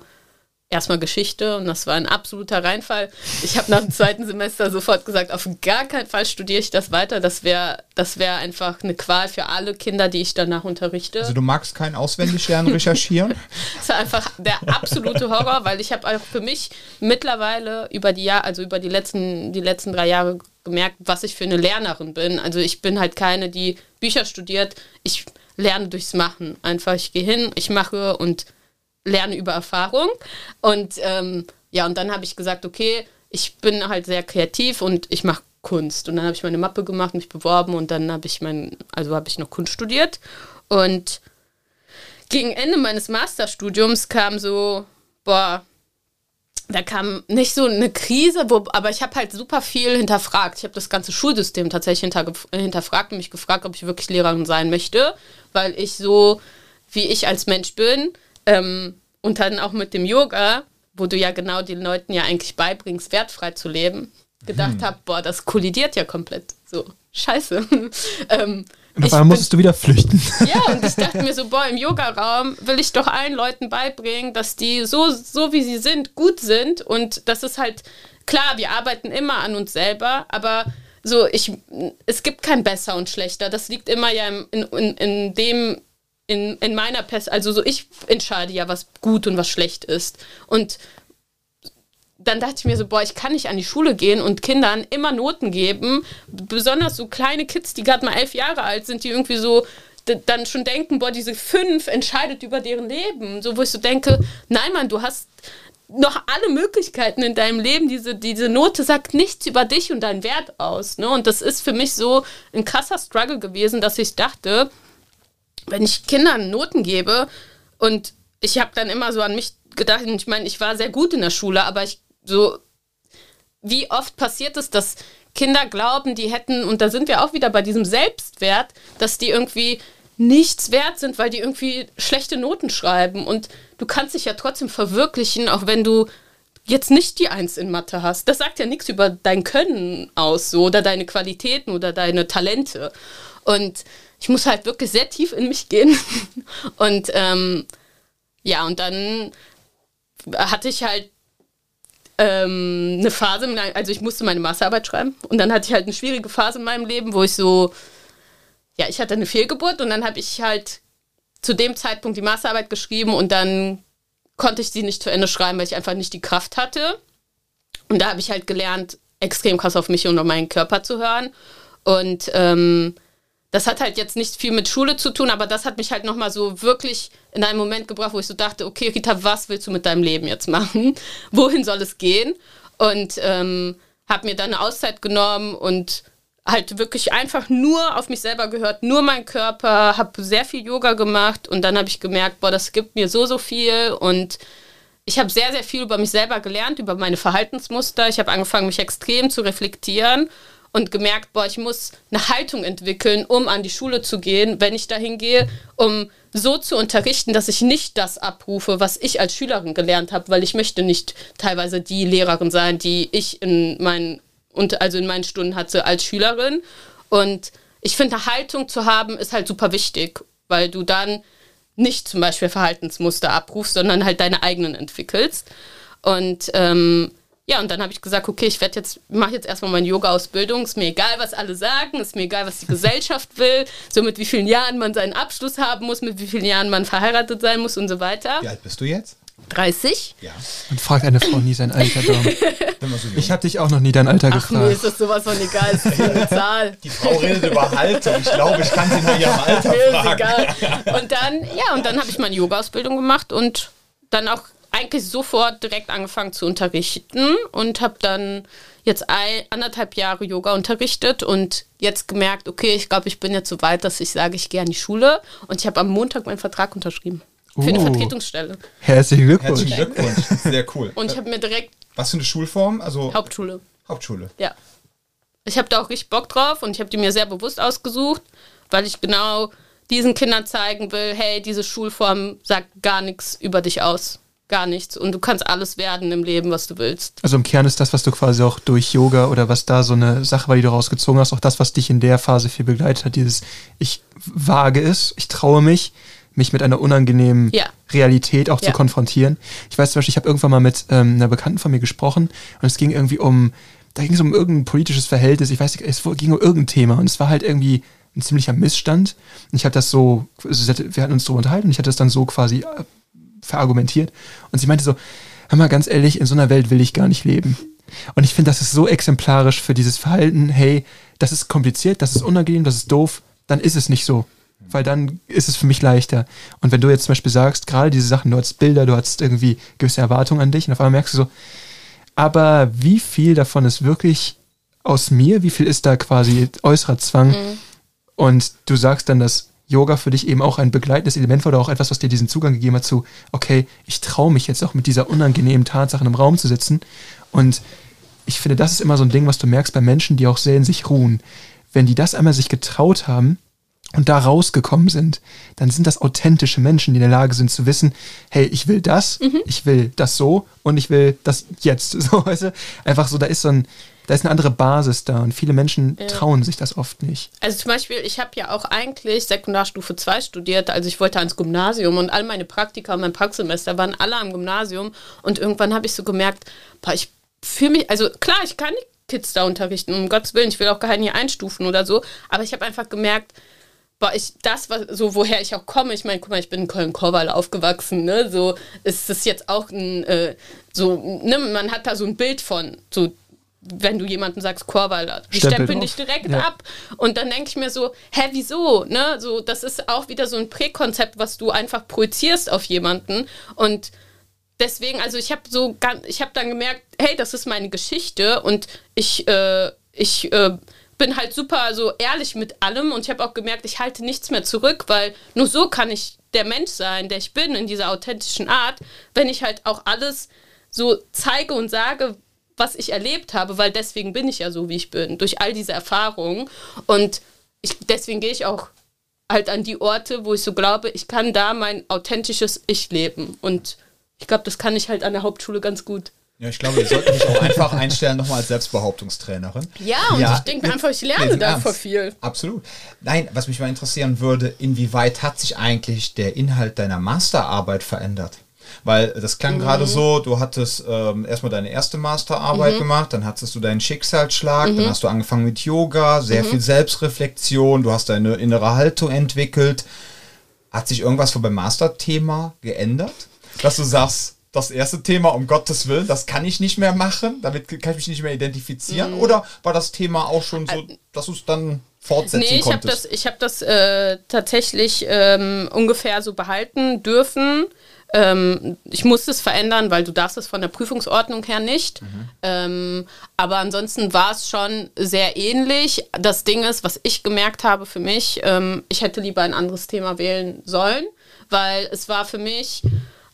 erstmal Geschichte und das war ein absoluter Reinfall. Ich habe nach dem zweiten Semester sofort gesagt, auf gar keinen Fall studiere ich das weiter. Das wäre das wär einfach eine Qual für alle Kinder, die ich danach unterrichte. Also du magst kein Auswendiglernen recherchieren? [LAUGHS] Das war einfach der absolute Horror, weil ich habe auch für mich mittlerweile über die Jahr, also über die letzten, die letzten drei Jahre gemerkt, was ich für eine Lernerin bin. Also ich bin halt keine, die Bücher studiert. Ich lerne durchs Machen. Einfach, ich gehe hin, ich mache und lerne über Erfahrung. Und ähm, ja, und dann habe ich gesagt, okay, ich bin halt sehr kreativ und ich mache Kunst. Und dann habe ich meine Mappe gemacht, mich beworben und dann habe ich mein, also habe ich noch Kunst studiert. Und gegen Ende meines Masterstudiums kam so, boah, da kam nicht so eine Krise, wo, aber ich habe halt super viel hinterfragt. Ich habe das ganze Schulsystem tatsächlich hinter, hinterfragt und mich gefragt, ob ich wirklich Lehrerin sein möchte, weil ich so, wie ich als Mensch bin, ähm, und dann auch mit dem Yoga, wo du ja genau den Leuten ja eigentlich beibringst, wertfrei zu leben, gedacht hm. habe, boah, das kollidiert ja komplett. So, scheiße. [LAUGHS] ähm, und auf einmal musstest du wieder flüchten. [LAUGHS] Ja, und ich dachte mir so, boah, im Yogaraum will ich doch allen Leuten beibringen, dass die so, so wie sie sind, gut sind. Und das ist halt, klar, wir arbeiten immer an uns selber, aber so, ich, es gibt kein besser und schlechter. Das liegt immer ja in, in, in dem, in, in meiner Pest, also so ich entscheide ja, was gut und was schlecht ist. Und dann dachte ich mir so, boah, ich kann nicht an die Schule gehen und Kindern immer Noten geben. Besonders so kleine Kids, die gerade mal elf Jahre alt sind, die irgendwie so dann schon denken, boah, diese fünf entscheidet über deren Leben. So, wo ich so denke, nein, Mann, du hast noch alle Möglichkeiten in deinem Leben. Diese, diese Note sagt nichts über dich und deinen Wert aus. Ne? Und das ist für mich so ein krasser Struggle gewesen, dass ich dachte, wenn ich Kindern Noten gebe und ich habe dann immer so an mich gedacht, ich meine, ich war sehr gut in der Schule, aber ich so, wie oft passiert es, dass Kinder glauben, die hätten, und da sind wir auch wieder bei diesem Selbstwert, dass die irgendwie nichts wert sind, weil die irgendwie schlechte Noten schreiben. Und du kannst dich ja trotzdem verwirklichen, auch wenn du jetzt nicht die Eins in Mathe hast. Das sagt ja nichts über dein Können aus, so, oder deine Qualitäten oder deine Talente. Und ich muss halt wirklich sehr tief in mich gehen. [LAUGHS] und ähm, ja, und dann hatte ich halt ähm, eine Phase, also ich musste meine Masterarbeit schreiben und dann hatte ich halt eine schwierige Phase in meinem Leben, wo ich so, ja, ich hatte eine Fehlgeburt und dann habe ich halt zu dem Zeitpunkt die Masterarbeit geschrieben und dann konnte ich sie nicht zu Ende schreiben, weil ich einfach nicht die Kraft hatte. Und da habe ich halt gelernt, extrem krass auf mich und auf meinen Körper zu hören. Und ähm, das hat halt jetzt nicht viel mit Schule zu tun, aber das hat mich halt nochmal so wirklich in einen Moment gebracht, wo ich so dachte, okay, Rita, was willst du mit deinem Leben jetzt machen? [LAUGHS] Wohin soll es gehen? Und ähm, habe mir dann eine Auszeit genommen und halt wirklich einfach nur auf mich selber gehört, nur mein Körper, habe sehr viel Yoga gemacht und dann habe ich gemerkt, boah, das gibt mir so, so viel und ich habe sehr, sehr viel über mich selber gelernt, über meine Verhaltensmuster. Ich habe angefangen, mich extrem zu reflektieren und gemerkt, boah, ich muss eine Haltung entwickeln, um an die Schule zu gehen, wenn ich dahin gehe, um so zu unterrichten, dass ich nicht das abrufe, was ich als Schülerin gelernt habe, weil ich möchte nicht teilweise die Lehrerin sein, die ich in meinen und also in meinen Stunden hatte als Schülerin. Und ich finde, eine Haltung zu haben, ist halt super wichtig, weil du dann nicht zum Beispiel Verhaltensmuster abrufst, sondern halt deine eigenen entwickelst. Und ähm, ja, und dann habe ich gesagt, okay, ich werde jetzt, mache jetzt erstmal meine Yoga-Ausbildung. Ist mir egal, was alle sagen, ist mir egal, was die Gesellschaft [LAUGHS] will, so mit wie vielen Jahren man seinen Abschluss haben muss, mit wie vielen Jahren man verheiratet sein muss und so weiter. Wie alt bist du jetzt? 30. Ja. Und fragt eine Frau nie sein Alter, Dom. [LAUGHS] ich habe dich auch noch nie dein Alter Ach, gefragt. Mir ist das sowas von egal, ist eine [LAUGHS] Zahl. Die Frau redet über Haltung. Ich glaube, ich kann sie nur ihrem Alter mir fragen. Ist egal. Und dann, ja, und dann habe ich meine Yoga-Ausbildung gemacht und dann auch eigentlich sofort direkt angefangen zu unterrichten und habe dann jetzt ein, anderthalb Jahre Yoga unterrichtet und jetzt gemerkt, okay, ich glaube, ich bin jetzt so weit, dass ich sage, ich gehe an die Schule und ich habe am Montag meinen Vertrag unterschrieben. Für uh, eine Vertretungsstelle. Herzlichen Glückwunsch. Herzlichen Glückwunsch. Sehr cool. Und ich habe mir direkt. Was für eine Schulform? Also Hauptschule. Hauptschule. Ja. Ich habe da auch richtig Bock drauf und ich habe die mir sehr bewusst ausgesucht, weil ich genau diesen Kindern zeigen will, hey, diese Schulform sagt gar nichts über dich aus gar nichts und du kannst alles werden im Leben, was du willst. Also im Kern ist das, was du quasi auch durch Yoga oder was da so eine Sache war, die du rausgezogen hast, auch das, was dich in der Phase viel begleitet hat, dieses ich wage es, ich traue mich, mich mit einer unangenehmen ja. Realität auch ja. zu konfrontieren. Ich weiß zum Beispiel, ich habe irgendwann mal mit ähm, einer Bekannten von mir gesprochen und es ging irgendwie um, da ging es um irgendein politisches Verhältnis, ich weiß nicht, es ging um irgendein Thema und es war halt irgendwie ein ziemlicher Missstand. Und ich habe das so, wir hatten uns darüber unterhalten und ich hatte das dann so quasi äh, verargumentiert. Und sie meinte so, hör mal ganz ehrlich, in so einer Welt will ich gar nicht leben. Und ich finde, das ist so exemplarisch für dieses Verhalten, hey, das ist kompliziert, das ist unangenehm, das ist doof, dann ist es nicht so. Weil dann ist es für mich leichter. Und wenn du jetzt zum Beispiel sagst, gerade diese Sachen, du hast Bilder, du hast irgendwie gewisse Erwartungen an dich und auf einmal merkst du so, aber wie viel davon ist wirklich aus mir, wie viel ist da quasi äußerer Zwang? Mhm. Und du sagst dann, dass Yoga für dich eben auch ein begleitendes Element war oder auch etwas, was dir diesen Zugang gegeben hat zu, okay, ich traue mich jetzt auch mit dieser unangenehmen Tatsache im Raum zu sitzen. Und ich finde, das ist immer so ein Ding, was du merkst bei Menschen, die auch sehr in sich ruhen. Wenn die das einmal sich getraut haben, und da rausgekommen sind, dann sind das authentische Menschen, die in der Lage sind zu wissen, hey, ich will das, mhm. ich will das so und ich will das jetzt. [LAUGHS] So, weißt du? Einfach so, da ist so ein, da ist eine andere Basis da und viele Menschen ja. trauen sich das oft nicht. Also zum Beispiel, ich habe ja auch eigentlich Sekundarstufe 2 studiert, also ich wollte ans Gymnasium und all meine Praktika und mein Praxissemester waren alle am Gymnasium und irgendwann habe ich so gemerkt, boah, ich fühle mich, also klar, ich kann die Kids da unterrichten, um Gottes Willen, ich will auch gar nicht einstufen oder so, aber ich habe einfach gemerkt, boah, ich, das war so, woher ich auch komme. Ich meine, guck mal, ich bin in Köln-Korwall aufgewachsen, ne? So ist es jetzt auch ein, äh, so, ne, man hat da so ein Bild von, so, wenn du jemandem sagst, Chorweiler, die stempeln dich direkt ja. ab. Und dann denke ich mir so, hä, wieso? Ne? So, das ist auch wieder so ein Präkonzept, was du einfach projizierst auf jemanden. Und deswegen, also ich habe so, ich habe dann gemerkt, hey, das ist meine Geschichte und ich, äh, ich äh, bin halt super so ehrlich mit allem und ich habe auch gemerkt, ich halte nichts mehr zurück, weil nur so kann ich der Mensch sein, der ich bin, in dieser authentischen Art, wenn ich halt auch alles so zeige und sage, was ich erlebt habe, weil deswegen bin ich ja so, wie ich bin, durch all diese Erfahrungen. Und ich, deswegen gehe ich auch halt an die Orte, wo ich so glaube, ich kann da mein authentisches Ich leben. Und ich glaube, das kann ich halt an der Hauptschule ganz gut. Ja, ich glaube, wir sollten dich auch einfach einstellen, nochmal als Selbstbehauptungstrainerin. Ja, und ja, ich denke einfach, ich lerne da voll viel. Absolut. Nein, was mich mal interessieren würde, inwieweit hat sich eigentlich der Inhalt deiner Masterarbeit verändert? Weil das klang mhm. gerade so, du hattest ähm, erstmal deine erste Masterarbeit mhm. gemacht, dann hattest du deinen Schicksalsschlag, mhm. dann hast du angefangen mit Yoga, sehr mhm. viel Selbstreflexion, du hast deine innere Haltung entwickelt. Hat sich irgendwas von beim Masterthema geändert? Dass du sagst, das erste Thema, um Gottes Willen, das kann ich nicht mehr machen, damit kann ich mich nicht mehr identifizieren? Mhm. Oder war das Thema auch schon so, dass du es dann fortsetzen nee, ich habe das, ich hab das äh, tatsächlich ähm, ungefähr so behalten dürfen. Ähm, ich musste es verändern, weil du darfst es von der Prüfungsordnung her nicht. Mhm. Ähm, aber ansonsten war es schon sehr ähnlich. Das Ding ist, was ich gemerkt habe für mich, ähm, ich hätte lieber ein anderes Thema wählen sollen, weil es war für mich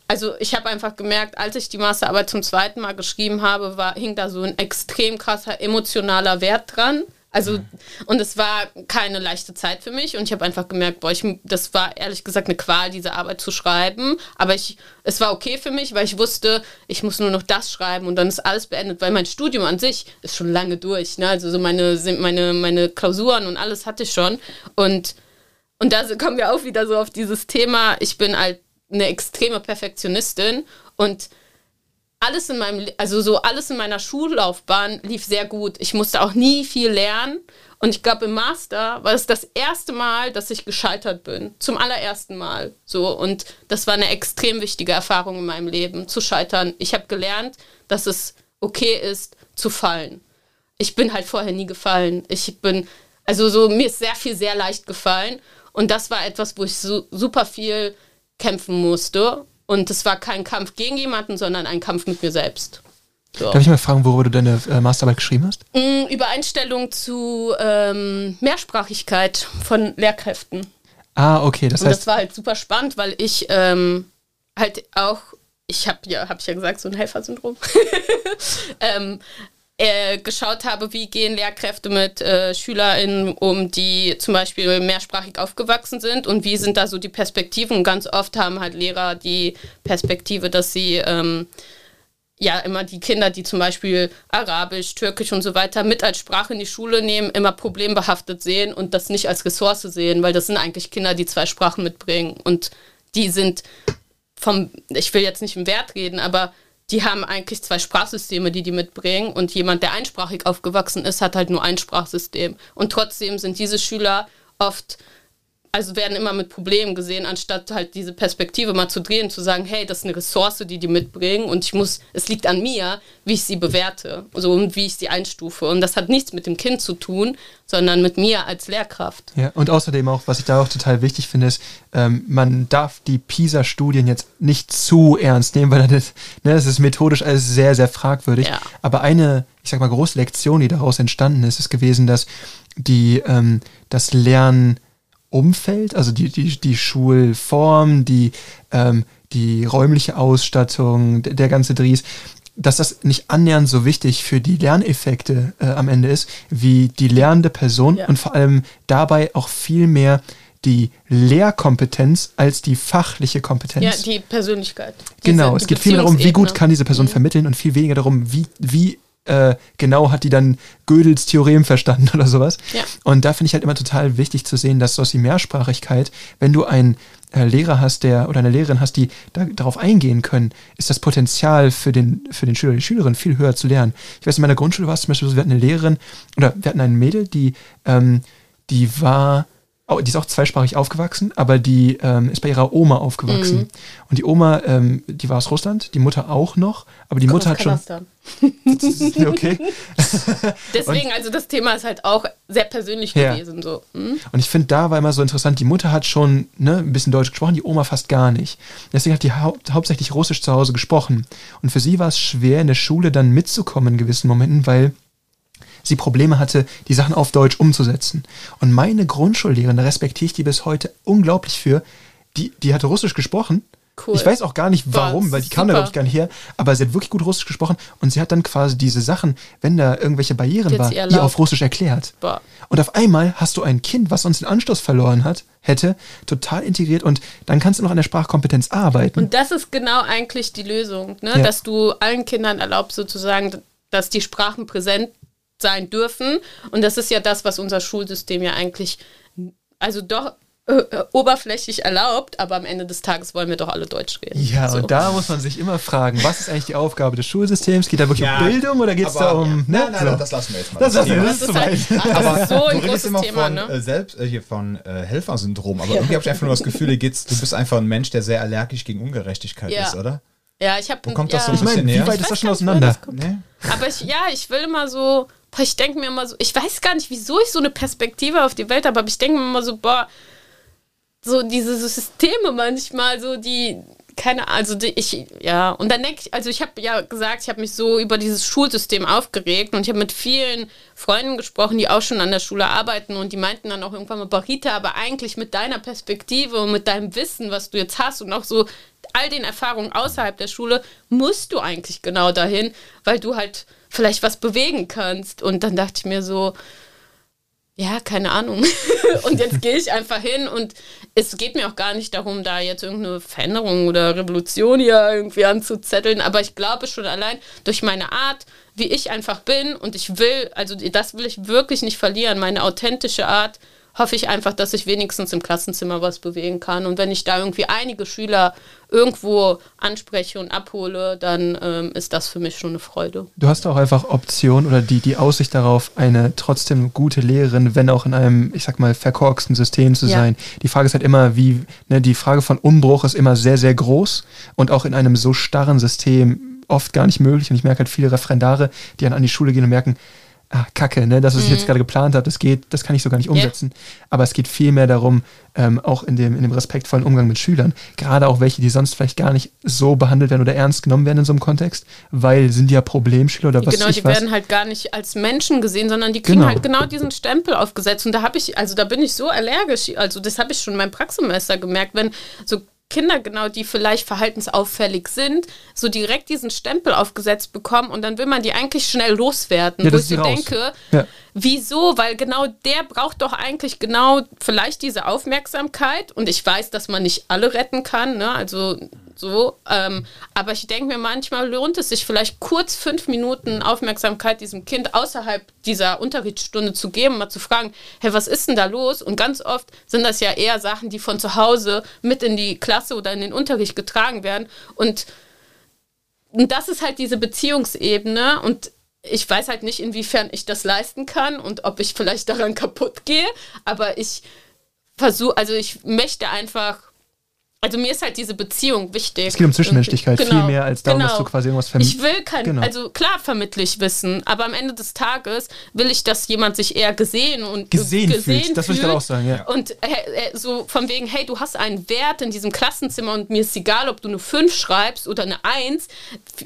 also ich habe einfach gemerkt, als ich die Masterarbeit zum zweiten Mal geschrieben habe, war, hing da so ein extrem krasser emotionaler Wert dran. Also, und es war keine leichte Zeit für mich und ich habe einfach gemerkt, boah, ich, das war ehrlich gesagt eine Qual, diese Arbeit zu schreiben. Aber ich, es war okay für mich, weil ich wusste, ich muss nur noch das schreiben und dann ist alles beendet, weil mein Studium an sich ist schon lange durch. Ne? Also so meine, meine, meine Klausuren und alles hatte ich schon. Und, und da kommen wir auch wieder so auf dieses Thema, ich bin halt eine extreme Perfektionistin und alles in meinem, also so alles in meiner Schullaufbahn lief sehr gut. Ich musste auch nie viel lernen. Und ich glaube, im Master war es das erste Mal, dass ich gescheitert bin. Zum allerersten Mal. So. Und das war eine extrem wichtige Erfahrung in meinem Leben, zu scheitern. Ich habe gelernt, dass es okay ist, zu fallen. Ich bin halt vorher nie gefallen. Ich bin, also so, mir ist sehr viel, sehr leicht gefallen. Und das war etwas, wo ich so, super viel kämpfen musste. Und es war kein Kampf gegen jemanden, sondern ein Kampf mit mir selbst. So. Darf ich mal fragen, worüber du deine äh, Masterarbeit geschrieben hast? Mm, über Einstellung zu ähm, Mehrsprachigkeit von Lehrkräften. Ah, okay. Das Und heißt, das war halt super spannend, weil ich ähm, halt auch, ich habe ja, habe ich ja gesagt, so ein Helfersyndrom. [LAUGHS] ähm, äh, geschaut habe, wie gehen Lehrkräfte mit äh, SchülerInnen um, die zum Beispiel mehrsprachig aufgewachsen sind und wie sind da so die Perspektiven. Und ganz oft haben halt Lehrer die Perspektive, dass sie ähm, ja immer die Kinder, die zum Beispiel Arabisch, Türkisch und so weiter mit als Sprache in die Schule nehmen, immer problembehaftet sehen und das nicht als Ressource sehen, weil das sind eigentlich Kinder, die zwei Sprachen mitbringen und die sind vom, ich will jetzt nicht im Wert reden, aber die haben eigentlich zwei Sprachsysteme, die die mitbringen. Und jemand, der einsprachig aufgewachsen ist, hat halt nur ein Sprachsystem. Und trotzdem sind diese Schüler oft also werden immer mit Problemen gesehen, anstatt halt diese Perspektive mal zu drehen, zu sagen, hey, das ist eine Ressource, die die mitbringen und ich muss, es liegt an mir, wie ich sie bewerte, so und wie ich sie einstufe. Und das hat nichts mit dem Kind zu tun, sondern mit mir als Lehrkraft. Ja, und außerdem auch, was ich da auch total wichtig finde, ist, ähm, man darf die PISA-Studien jetzt nicht zu ernst nehmen, weil das, ne, das ist methodisch alles sehr, sehr fragwürdig. Ja. Aber eine, ich sag mal, große Lektion, die daraus entstanden ist, ist gewesen, dass die, ähm, das Lernen Umfeld, also die, die, die Schulform, die, ähm, die räumliche Ausstattung, der, der ganze Dries, dass das nicht annähernd so wichtig für die Lerneffekte äh, am Ende ist, wie die lernende Person Ja. und vor allem dabei auch viel mehr die Lehrkompetenz als die fachliche Kompetenz. Ja, die Persönlichkeit. Genau, Diese- es die geht viel mehr darum, wie gut Beziehungsebene. kann diese Person vermitteln und viel weniger darum, wie, wie äh, genau hat die dann Gödels Theorem verstanden [LAUGHS] oder sowas. Ja. Und da finde ich halt immer total wichtig zu sehen, dass sowas wie Mehrsprachigkeit, wenn du einen äh, Lehrer hast, der oder eine Lehrerin hast, die da, darauf eingehen können, ist das Potenzial für den, für den Schüler die Schülerin viel höher zu lernen. Ich weiß, in meiner Grundschule war es zum Beispiel so, wir hatten eine Lehrerin oder wir hatten ein Mädel, die, ähm, die war, die ist auch zweisprachig aufgewachsen, aber die ähm, ist bei ihrer Oma aufgewachsen. Und die Oma, ähm, die war aus Russland, die Mutter auch noch, aber die Mutter hat schon. [LAUGHS] [LAUGHS] Okay. [LAUGHS] Deswegen, also das Thema ist halt auch sehr persönlich Ja. gewesen. So. Hm? Und ich finde, da war immer so interessant, die Mutter hat schon ne, ein bisschen Deutsch gesprochen, die Oma fast gar nicht. Deswegen hat die hau hauptsächlich Russisch zu Hause gesprochen. Und für sie war es schwer, in der Schule dann mitzukommen in gewissen Momenten, weil sie Probleme hatte, die Sachen auf Deutsch umzusetzen. Und meine Grundschullehrerin, da respektiere ich die bis heute unglaublich für, die, die hatte Russisch gesprochen. Cool. Ich weiß auch gar nicht warum, das weil die kam da, glaube ich, gar nicht her. Aber sie hat wirklich gut Russisch gesprochen und sie hat dann quasi diese Sachen, wenn da irgendwelche Barrieren Jetzt waren, ihr auf Russisch erklärt. Boah. Und auf einmal hast du ein Kind, was sonst den Anschluss verloren hat, hätte, total integriert und dann kannst du noch an der Sprachkompetenz arbeiten. Und das ist genau eigentlich die Lösung, ne? Ja. dass du allen Kindern erlaubst, sozusagen, dass die Sprachen präsent sein dürfen. Und das ist ja das, was unser Schulsystem ja eigentlich, also doch äh, äh, oberflächlich erlaubt, aber am Ende des Tages wollen wir doch alle Deutsch reden. ja, so. und da muss man sich immer fragen, was ist eigentlich die Aufgabe des Schulsystems? Geht da wirklich Ja, um Bildung oder geht es da um... Nein, Ne? nein, So. das lassen wir jetzt mal. Das lassen wir, Thema. das Das ist halt weit. das Aber ist [LAUGHS] so ein du redest großes immer Thema, von, ne? äh, selbst, äh, hier von äh, Helfersyndrom, aber irgendwie habe ich einfach nur das Gefühl, geht's, du bist einfach ein Mensch, der sehr allergisch gegen Ungerechtigkeit Ja. ist, oder? Ja, ich habe. Wo kommt das ja. so Ich meine, bisschen näher. wie weit ist das schon auseinander? das. Nee? Aber ich, ja, ich will immer so, boah, ich denke mir immer so, ich weiß gar nicht, wieso ich so eine Perspektive auf die Welt habe, aber ich denke mir immer so, boah, so diese Systeme manchmal, so die, keine Ahnung, also die, ich, ja, und dann denke ich, also ich habe ja gesagt, ich habe mich so über dieses Schulsystem aufgeregt und ich habe mit vielen Freunden gesprochen, die auch schon an der Schule arbeiten und die meinten dann auch irgendwann mal, Barita, aber eigentlich mit deiner Perspektive und mit deinem Wissen, was du jetzt hast und auch so all den Erfahrungen außerhalb der Schule, musst du eigentlich genau dahin, weil du halt vielleicht was bewegen kannst. Und dann dachte ich mir so, ja, keine Ahnung. [LAUGHS] und jetzt gehe ich einfach hin und es geht mir auch gar nicht darum, da jetzt irgendeine Veränderung oder Revolution hier irgendwie anzuzetteln, aber ich glaube schon allein durch meine Art, wie ich einfach bin und ich will, also das will ich wirklich nicht verlieren, meine authentische Art, hoffe ich einfach, dass ich wenigstens im Klassenzimmer was bewegen kann. Und wenn ich da irgendwie einige Schüler irgendwo anspreche und abhole, dann ähm, ist das für mich schon eine Freude. Du hast auch einfach Option oder die, die Aussicht darauf, eine trotzdem gute Lehrerin, wenn auch in einem, ich sag mal, verkorksten System zu Ja. sein. Die Frage ist halt immer, wie, ne, die Frage von Umbruch ist immer sehr, sehr groß und auch in einem so starren System oft gar nicht möglich. Und ich merke halt viele Referendare, die dann an die Schule gehen und merken, ah, Kacke, ne, das, was ich jetzt gerade geplant habe, das geht, das kann ich so gar nicht umsetzen. Aber es geht viel mehr darum, ähm, auch in dem, in dem respektvollen Umgang mit Schülern, gerade auch welche, die sonst vielleicht gar nicht so behandelt werden oder ernst genommen werden in so einem Kontext, weil sind die ja Problemschüler oder was genau, weiß die was. werden halt gar nicht als Menschen gesehen, sondern die kriegen Genau. halt genau diesen Stempel aufgesetzt. Und da habe ich, also da bin ich so allergisch, also das habe ich schon in meinem Praxissemester gemerkt, wenn so Kinder genau, die vielleicht verhaltensauffällig sind, so direkt diesen Stempel aufgesetzt bekommen und dann will man die eigentlich schnell loswerden, Ja, wo ich so denke, Ja. wieso? Weil genau der braucht doch eigentlich genau vielleicht diese Aufmerksamkeit und ich weiß, dass man nicht alle retten kann, ne? also so, ähm, aber ich denke mir manchmal lohnt es sich vielleicht kurz fünf Minuten Aufmerksamkeit diesem Kind außerhalb dieser Unterrichtsstunde zu geben, mal zu fragen, hey, was ist denn da los? Und ganz oft sind das ja eher Sachen, die von zu Hause mit in die Klasse oder in den Unterricht getragen werden. Und und das ist halt diese Beziehungsebene. Und ich weiß halt nicht, inwiefern ich das leisten kann und ob ich vielleicht daran [LAUGHS] kaputt gehe, aber ich versuche, also ich möchte einfach also mir ist halt diese Beziehung wichtig. Es geht um Zwischenmenschlichkeit, Genau, viel mehr als darum, genau. dass du quasi irgendwas vermittelst. Ich will kein, Genau. also klar vermittle ich Wissen, aber am Ende des Tages will ich, dass jemand sich eher gesehen und Gesehen fühlt, das würde ich gerade auch sagen, ja. Und äh, äh, so von wegen, hey, du hast einen Wert in diesem Klassenzimmer und mir ist egal, ob du eine 5 schreibst oder eine 1.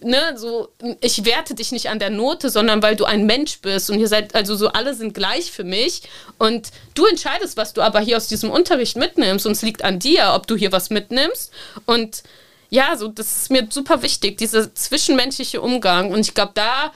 Ne, so, ich werte dich nicht an der Note, sondern weil du ein Mensch bist und ihr seid, also so alle sind gleich für mich. Und du entscheidest, was du aber hier aus diesem Unterricht mitnimmst und es liegt an dir, ob du hier was mitnimmst. Und ja, so, das ist mir super wichtig, dieser zwischenmenschliche Umgang. Und ich glaube, da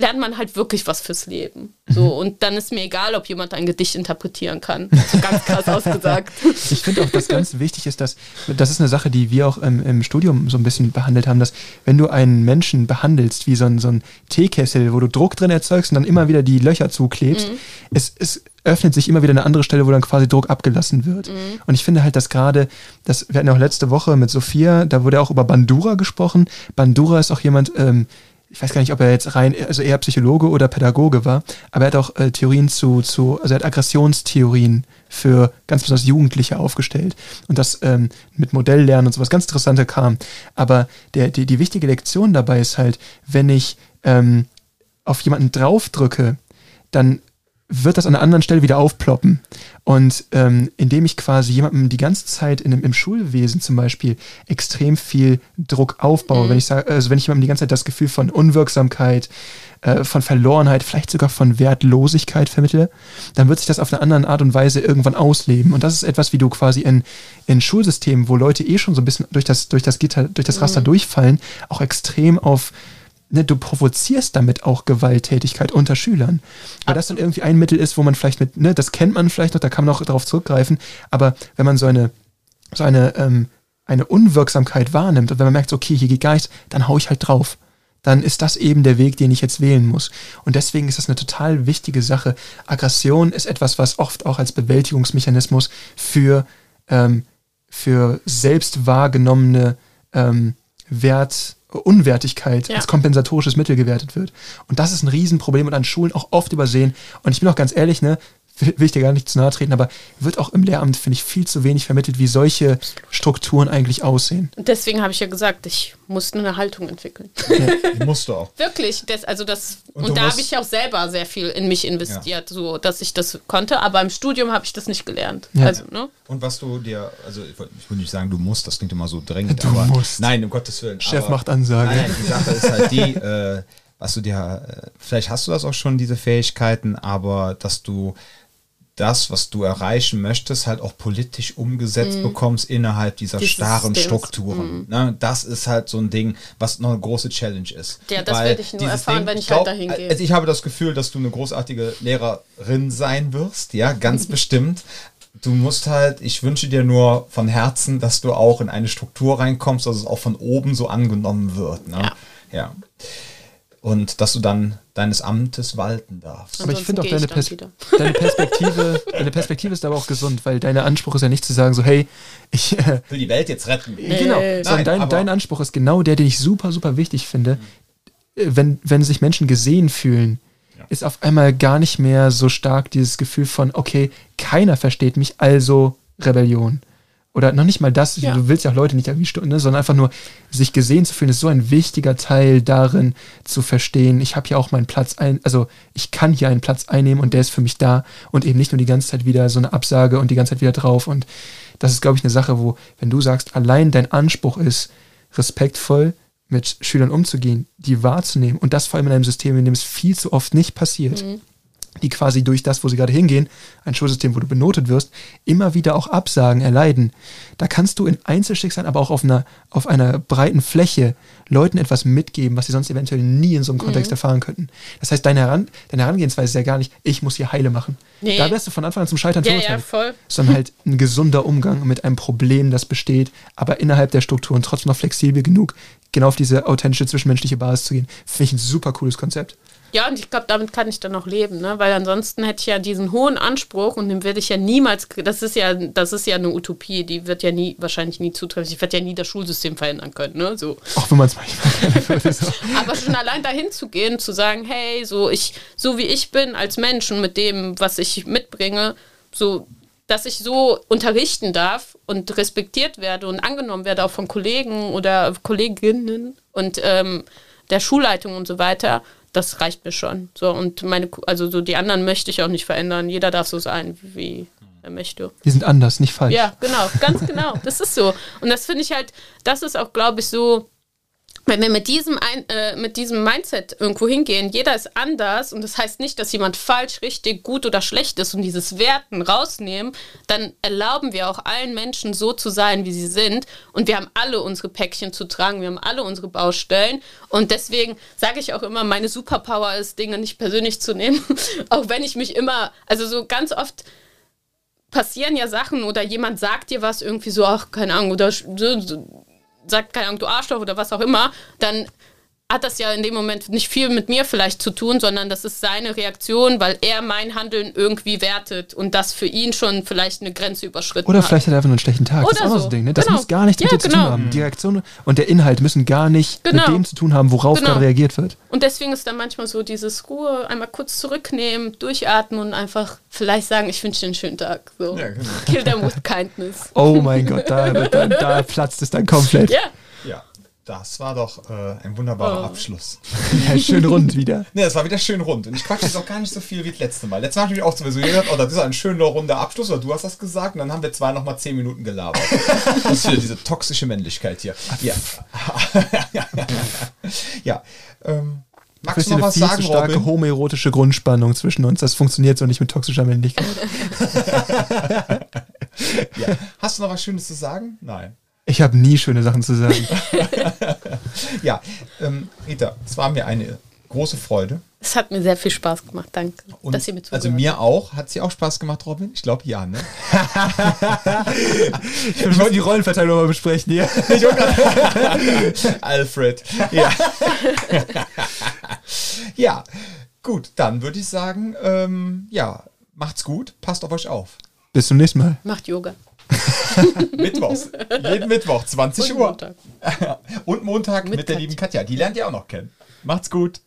lernt man halt wirklich was fürs Leben. So, und dann ist mir egal, ob jemand ein Gedicht interpretieren kann. So ganz krass [LAUGHS] ausgesagt. Ich finde auch, dass ganz wichtig ist, dass das ist eine Sache, die wir auch im, im Studium so ein bisschen behandelt haben, dass wenn du einen Menschen behandelst wie so ein, so ein Teekessel, wo du Druck drin erzeugst und dann immer wieder die Löcher zuklebst, es, es öffnet sich immer wieder eine andere Stelle, wo dann quasi Druck abgelassen wird. Und ich finde halt, dass gerade, das, wir hatten ja auch letzte Woche mit Sophia, da wurde auch über Bandura gesprochen. Bandura ist auch jemand, ähm, ich weiß gar nicht, ob er jetzt rein, also eher Psychologe oder Pädagoge war, aber er hat auch äh, Theorien zu, zu, also er hat Aggressionstheorien für ganz besonders Jugendliche aufgestellt und das ähm, mit Modelllernen und sowas ganz Interessante kam. Aber der, die, die wichtige Lektion dabei ist halt, wenn ich ähm, auf jemanden draufdrücke, dann wird das an einer anderen Stelle wieder aufploppen. Und ähm, indem ich quasi jemandem die ganze Zeit in, im Schulwesen zum Beispiel extrem viel Druck aufbaue, wenn ich sage, also wenn ich jemandem die ganze Zeit das Gefühl von Unwirksamkeit, äh, von Verlorenheit, vielleicht sogar von Wertlosigkeit vermittle, dann wird sich das auf eine andere Art und Weise irgendwann ausleben. Und das ist etwas, wie du quasi in, in Schulsystemen, wo Leute eh schon so ein bisschen durch das, durch das Gitter, durch das Raster durchfallen, auch extrem auf ne, du provozierst damit auch Gewalttätigkeit unter Schülern. Weil das dann irgendwie ein Mittel ist, wo man vielleicht mit, ne, das kennt man vielleicht noch, da kann man auch darauf zurückgreifen, aber wenn man so eine, so eine, ähm, eine Unwirksamkeit wahrnimmt und wenn man merkt, okay, hier geht gar nichts, dann hau ich halt drauf. Dann ist das eben der Weg, den ich jetzt wählen muss. Und deswegen ist das eine total wichtige Sache. Aggression ist etwas, was oft auch als Bewältigungsmechanismus für, ähm, für selbst wahrgenommene ähm, Wert, Unwertigkeit Ja. als kompensatorisches Mittel gewertet wird. Und das ist ein Riesenproblem und an Schulen auch oft übersehen. Und ich bin auch ganz ehrlich, ne, will will ich dir gar nicht zu nahe treten, aber wird auch im Lehramt, finde ich, viel zu wenig vermittelt, wie solche Strukturen eigentlich aussehen. Und deswegen habe ich ja gesagt, ich muss eine Haltung entwickeln. [LAUGHS] Musst du auch. Wirklich, das, also das, Und und, da habe ich auch selber sehr viel in mich investiert, so dass ich das konnte, aber im Studium habe ich das nicht gelernt. Ja. Also, ne? Und was du dir, also ich würde nicht sagen, du musst, das klingt immer so drängend, Du aber musst. nein, um Gottes Willen. Chef aber, macht Ansage. Nein, nein, die Sache ist halt die, äh, was du dir, äh, vielleicht hast du das auch schon, diese Fähigkeiten, aber dass du das, was du erreichen möchtest, halt auch politisch umgesetzt bekommst innerhalb dieser Dieses starren Systems. Strukturen. Ne? Das ist halt so ein Ding, was noch eine große Challenge ist. Ja, das werde ich nur erfahren, wenn ich glaub, halt dahin gehe. Also ich habe das Gefühl, dass du eine großartige Lehrerin sein wirst, ja, ganz [LAUGHS] bestimmt. Du musst halt, ich wünsche dir nur von Herzen, dass du auch in eine Struktur reinkommst, dass es auch von oben so angenommen wird. Ne? Ja. ja. Und dass du dann deines Amtes walten darfst. Aber ich finde auch deine, Pers [LAUGHS] deine Perspektive, deine Perspektive ist aber auch gesund, weil dein Anspruch ist ja nicht zu sagen, so, hey, ich, äh, will die Welt jetzt retten. genau, sondern Nein, dein, aber- dein Anspruch ist genau der, den ich super, super wichtig finde. Äh, Wenn, wenn sich Menschen gesehen fühlen, ist auf einmal gar nicht mehr so stark dieses Gefühl von, okay, keiner versteht mich, also Rebellion. Oder noch nicht mal das, Ja. du willst ja auch Leute nicht irgendwie stören, ne, sondern einfach nur sich gesehen zu fühlen, ist so ein wichtiger Teil darin zu verstehen, ich habe hier auch meinen Platz ein, also ich kann hier einen Platz einnehmen und der ist für mich da und eben nicht nur die ganze Zeit wieder so eine Absage und die ganze Zeit wieder drauf. Und das ist, glaube ich, eine Sache, wo, wenn du sagst, allein dein Anspruch ist, respektvoll mit Schülern umzugehen, die wahrzunehmen und das vor allem in einem System, in dem es viel zu oft nicht passiert, die quasi durch das, wo sie gerade hingehen, ein Schulsystem, wo du benotet wirst, immer wieder auch Absagen erleiden. Da kannst du in Einzelschicksalen, aber auch auf einer, auf einer breiten Fläche Leuten etwas mitgeben, was sie sonst eventuell nie in so einem Kontext erfahren könnten. Das heißt, deine, Heran deine Herangehensweise ist ja gar nicht, ich muss hier heile machen. Nee. Da wärst du von Anfang an zum Scheitern Ja, ja, verurteilt. voll. Sondern halt ein gesunder Umgang mit einem Problem, das besteht, aber innerhalb der Strukturen trotzdem noch flexibel genug, genau auf diese authentische zwischenmenschliche Basis zu gehen. Finde ich ein super cooles Konzept. Ja, und ich glaube, damit kann ich dann auch leben, ne? Weil ansonsten hätte ich ja diesen hohen Anspruch und den werde ich ja niemals, das ist ja, das ist ja eine Utopie, die wird ja nie, wahrscheinlich nie zutreffen. Ich werde ja nie das Schulsystem verändern können, ne? So. Auch wenn man es manchmal. [LAUGHS] Aber schon allein dahin zu gehen, zu sagen, hey, so ich, so wie ich bin als Mensch und mit dem, was ich mitbringe, so dass ich so unterrichten darf und respektiert werde und angenommen werde, auch von Kollegen oder Kolleginnen und ähm, der Schulleitung und so weiter, das reicht mir schon. So, und meine, also so die anderen möchte ich auch nicht verändern. Jeder darf so sein, wie er möchte. Wir sind anders, nicht falsch. Ja, genau, ganz genau. Das ist so. Und das finde ich halt, das ist auch, glaube ich, so wenn wir mit diesem, ein, äh, mit diesem Mindset irgendwo hingehen, jeder ist anders und das heißt nicht, dass jemand falsch, richtig, gut oder schlecht ist und dieses Werten rausnehmen, dann erlauben wir auch allen Menschen so zu sein, wie sie sind und wir haben alle unsere Päckchen zu tragen, wir haben alle unsere Baustellen und deswegen sage ich auch immer, meine Superpower ist, Dinge nicht persönlich zu nehmen, [LAUGHS] auch wenn ich mich immer, also so ganz oft passieren ja Sachen oder jemand sagt dir was irgendwie so, ach, keine Ahnung, oder sagt, keine Ahnung, du Arschloch oder was auch immer, dann hat das ja in dem Moment nicht viel mit mir vielleicht zu tun, sondern das ist seine Reaktion, weil er mein Handeln irgendwie wertet und das für ihn schon vielleicht eine Grenze überschritten Oder hat. vielleicht hat er einfach nur einen schlechten Tag. Oder das ist auch so so. ein Ding. Ne? Das Genau. muss gar nichts mit Ja, dir zu genau. tun haben. Die Reaktion und der Inhalt müssen gar nicht Genau. mit dem zu tun haben, worauf Genau. gerade reagiert wird. Und deswegen ist dann manchmal so dieses Ruhe, einmal kurz zurücknehmen, durchatmen und einfach vielleicht sagen, ich wünsche dir einen schönen Tag. So. Ja, genau. Kill them with kindness. Oh mein Gott, da, da, da platzt es dann komplett. Ja, Ja, das war doch äh, ein wunderbarer Oh. Abschluss. [LAUGHS] Ja, schön rund wieder. [LAUGHS] Ne, das war wieder schön rund. Und ich quatsche jetzt auch gar nicht so viel wie das letzte Mal. Letztes Mal habe ich mich auch sowieso gedacht, oh, das ist ein schöner runder Abschluss, oder du hast das gesagt. Und dann haben wir zwei nochmal zehn Minuten gelabert. [LAUGHS] Das ist wieder diese toxische Männlichkeit hier. Ja. ja. Ähm, magst du noch eine was viel sagen, zu starke Robin? homoerotische Grundspannung zwischen uns. Das funktioniert so nicht mit toxischer Männlichkeit. Ja. Hast du noch was Schönes zu sagen? Nein. Ich habe nie schöne Sachen zu sagen. [LAUGHS] Ja, ähm, Rita, es war mir eine große Freude. es hat mir sehr viel Spaß gemacht. Danke, Und dass ihr mir zugehört also mir auch. Hat sie auch Spaß gemacht, Robin? Ich glaube ja, ne? [LAUGHS] Wir wollen die Rollenverteilung mal besprechen hier. [LAUGHS] Alfred. Ja. ja, gut, dann würde ich sagen, ähm, ja, macht's gut, passt auf euch auf. Bis zum nächsten Mal. Macht Yoga. [LAUGHS] Mittwochs. Jeden Mittwoch, 20 Und Uhr. Montag. [LAUGHS] Und Montag mit, Mit der Katja. lieben Katja. Die lernt ihr auch noch kennen. Macht's gut.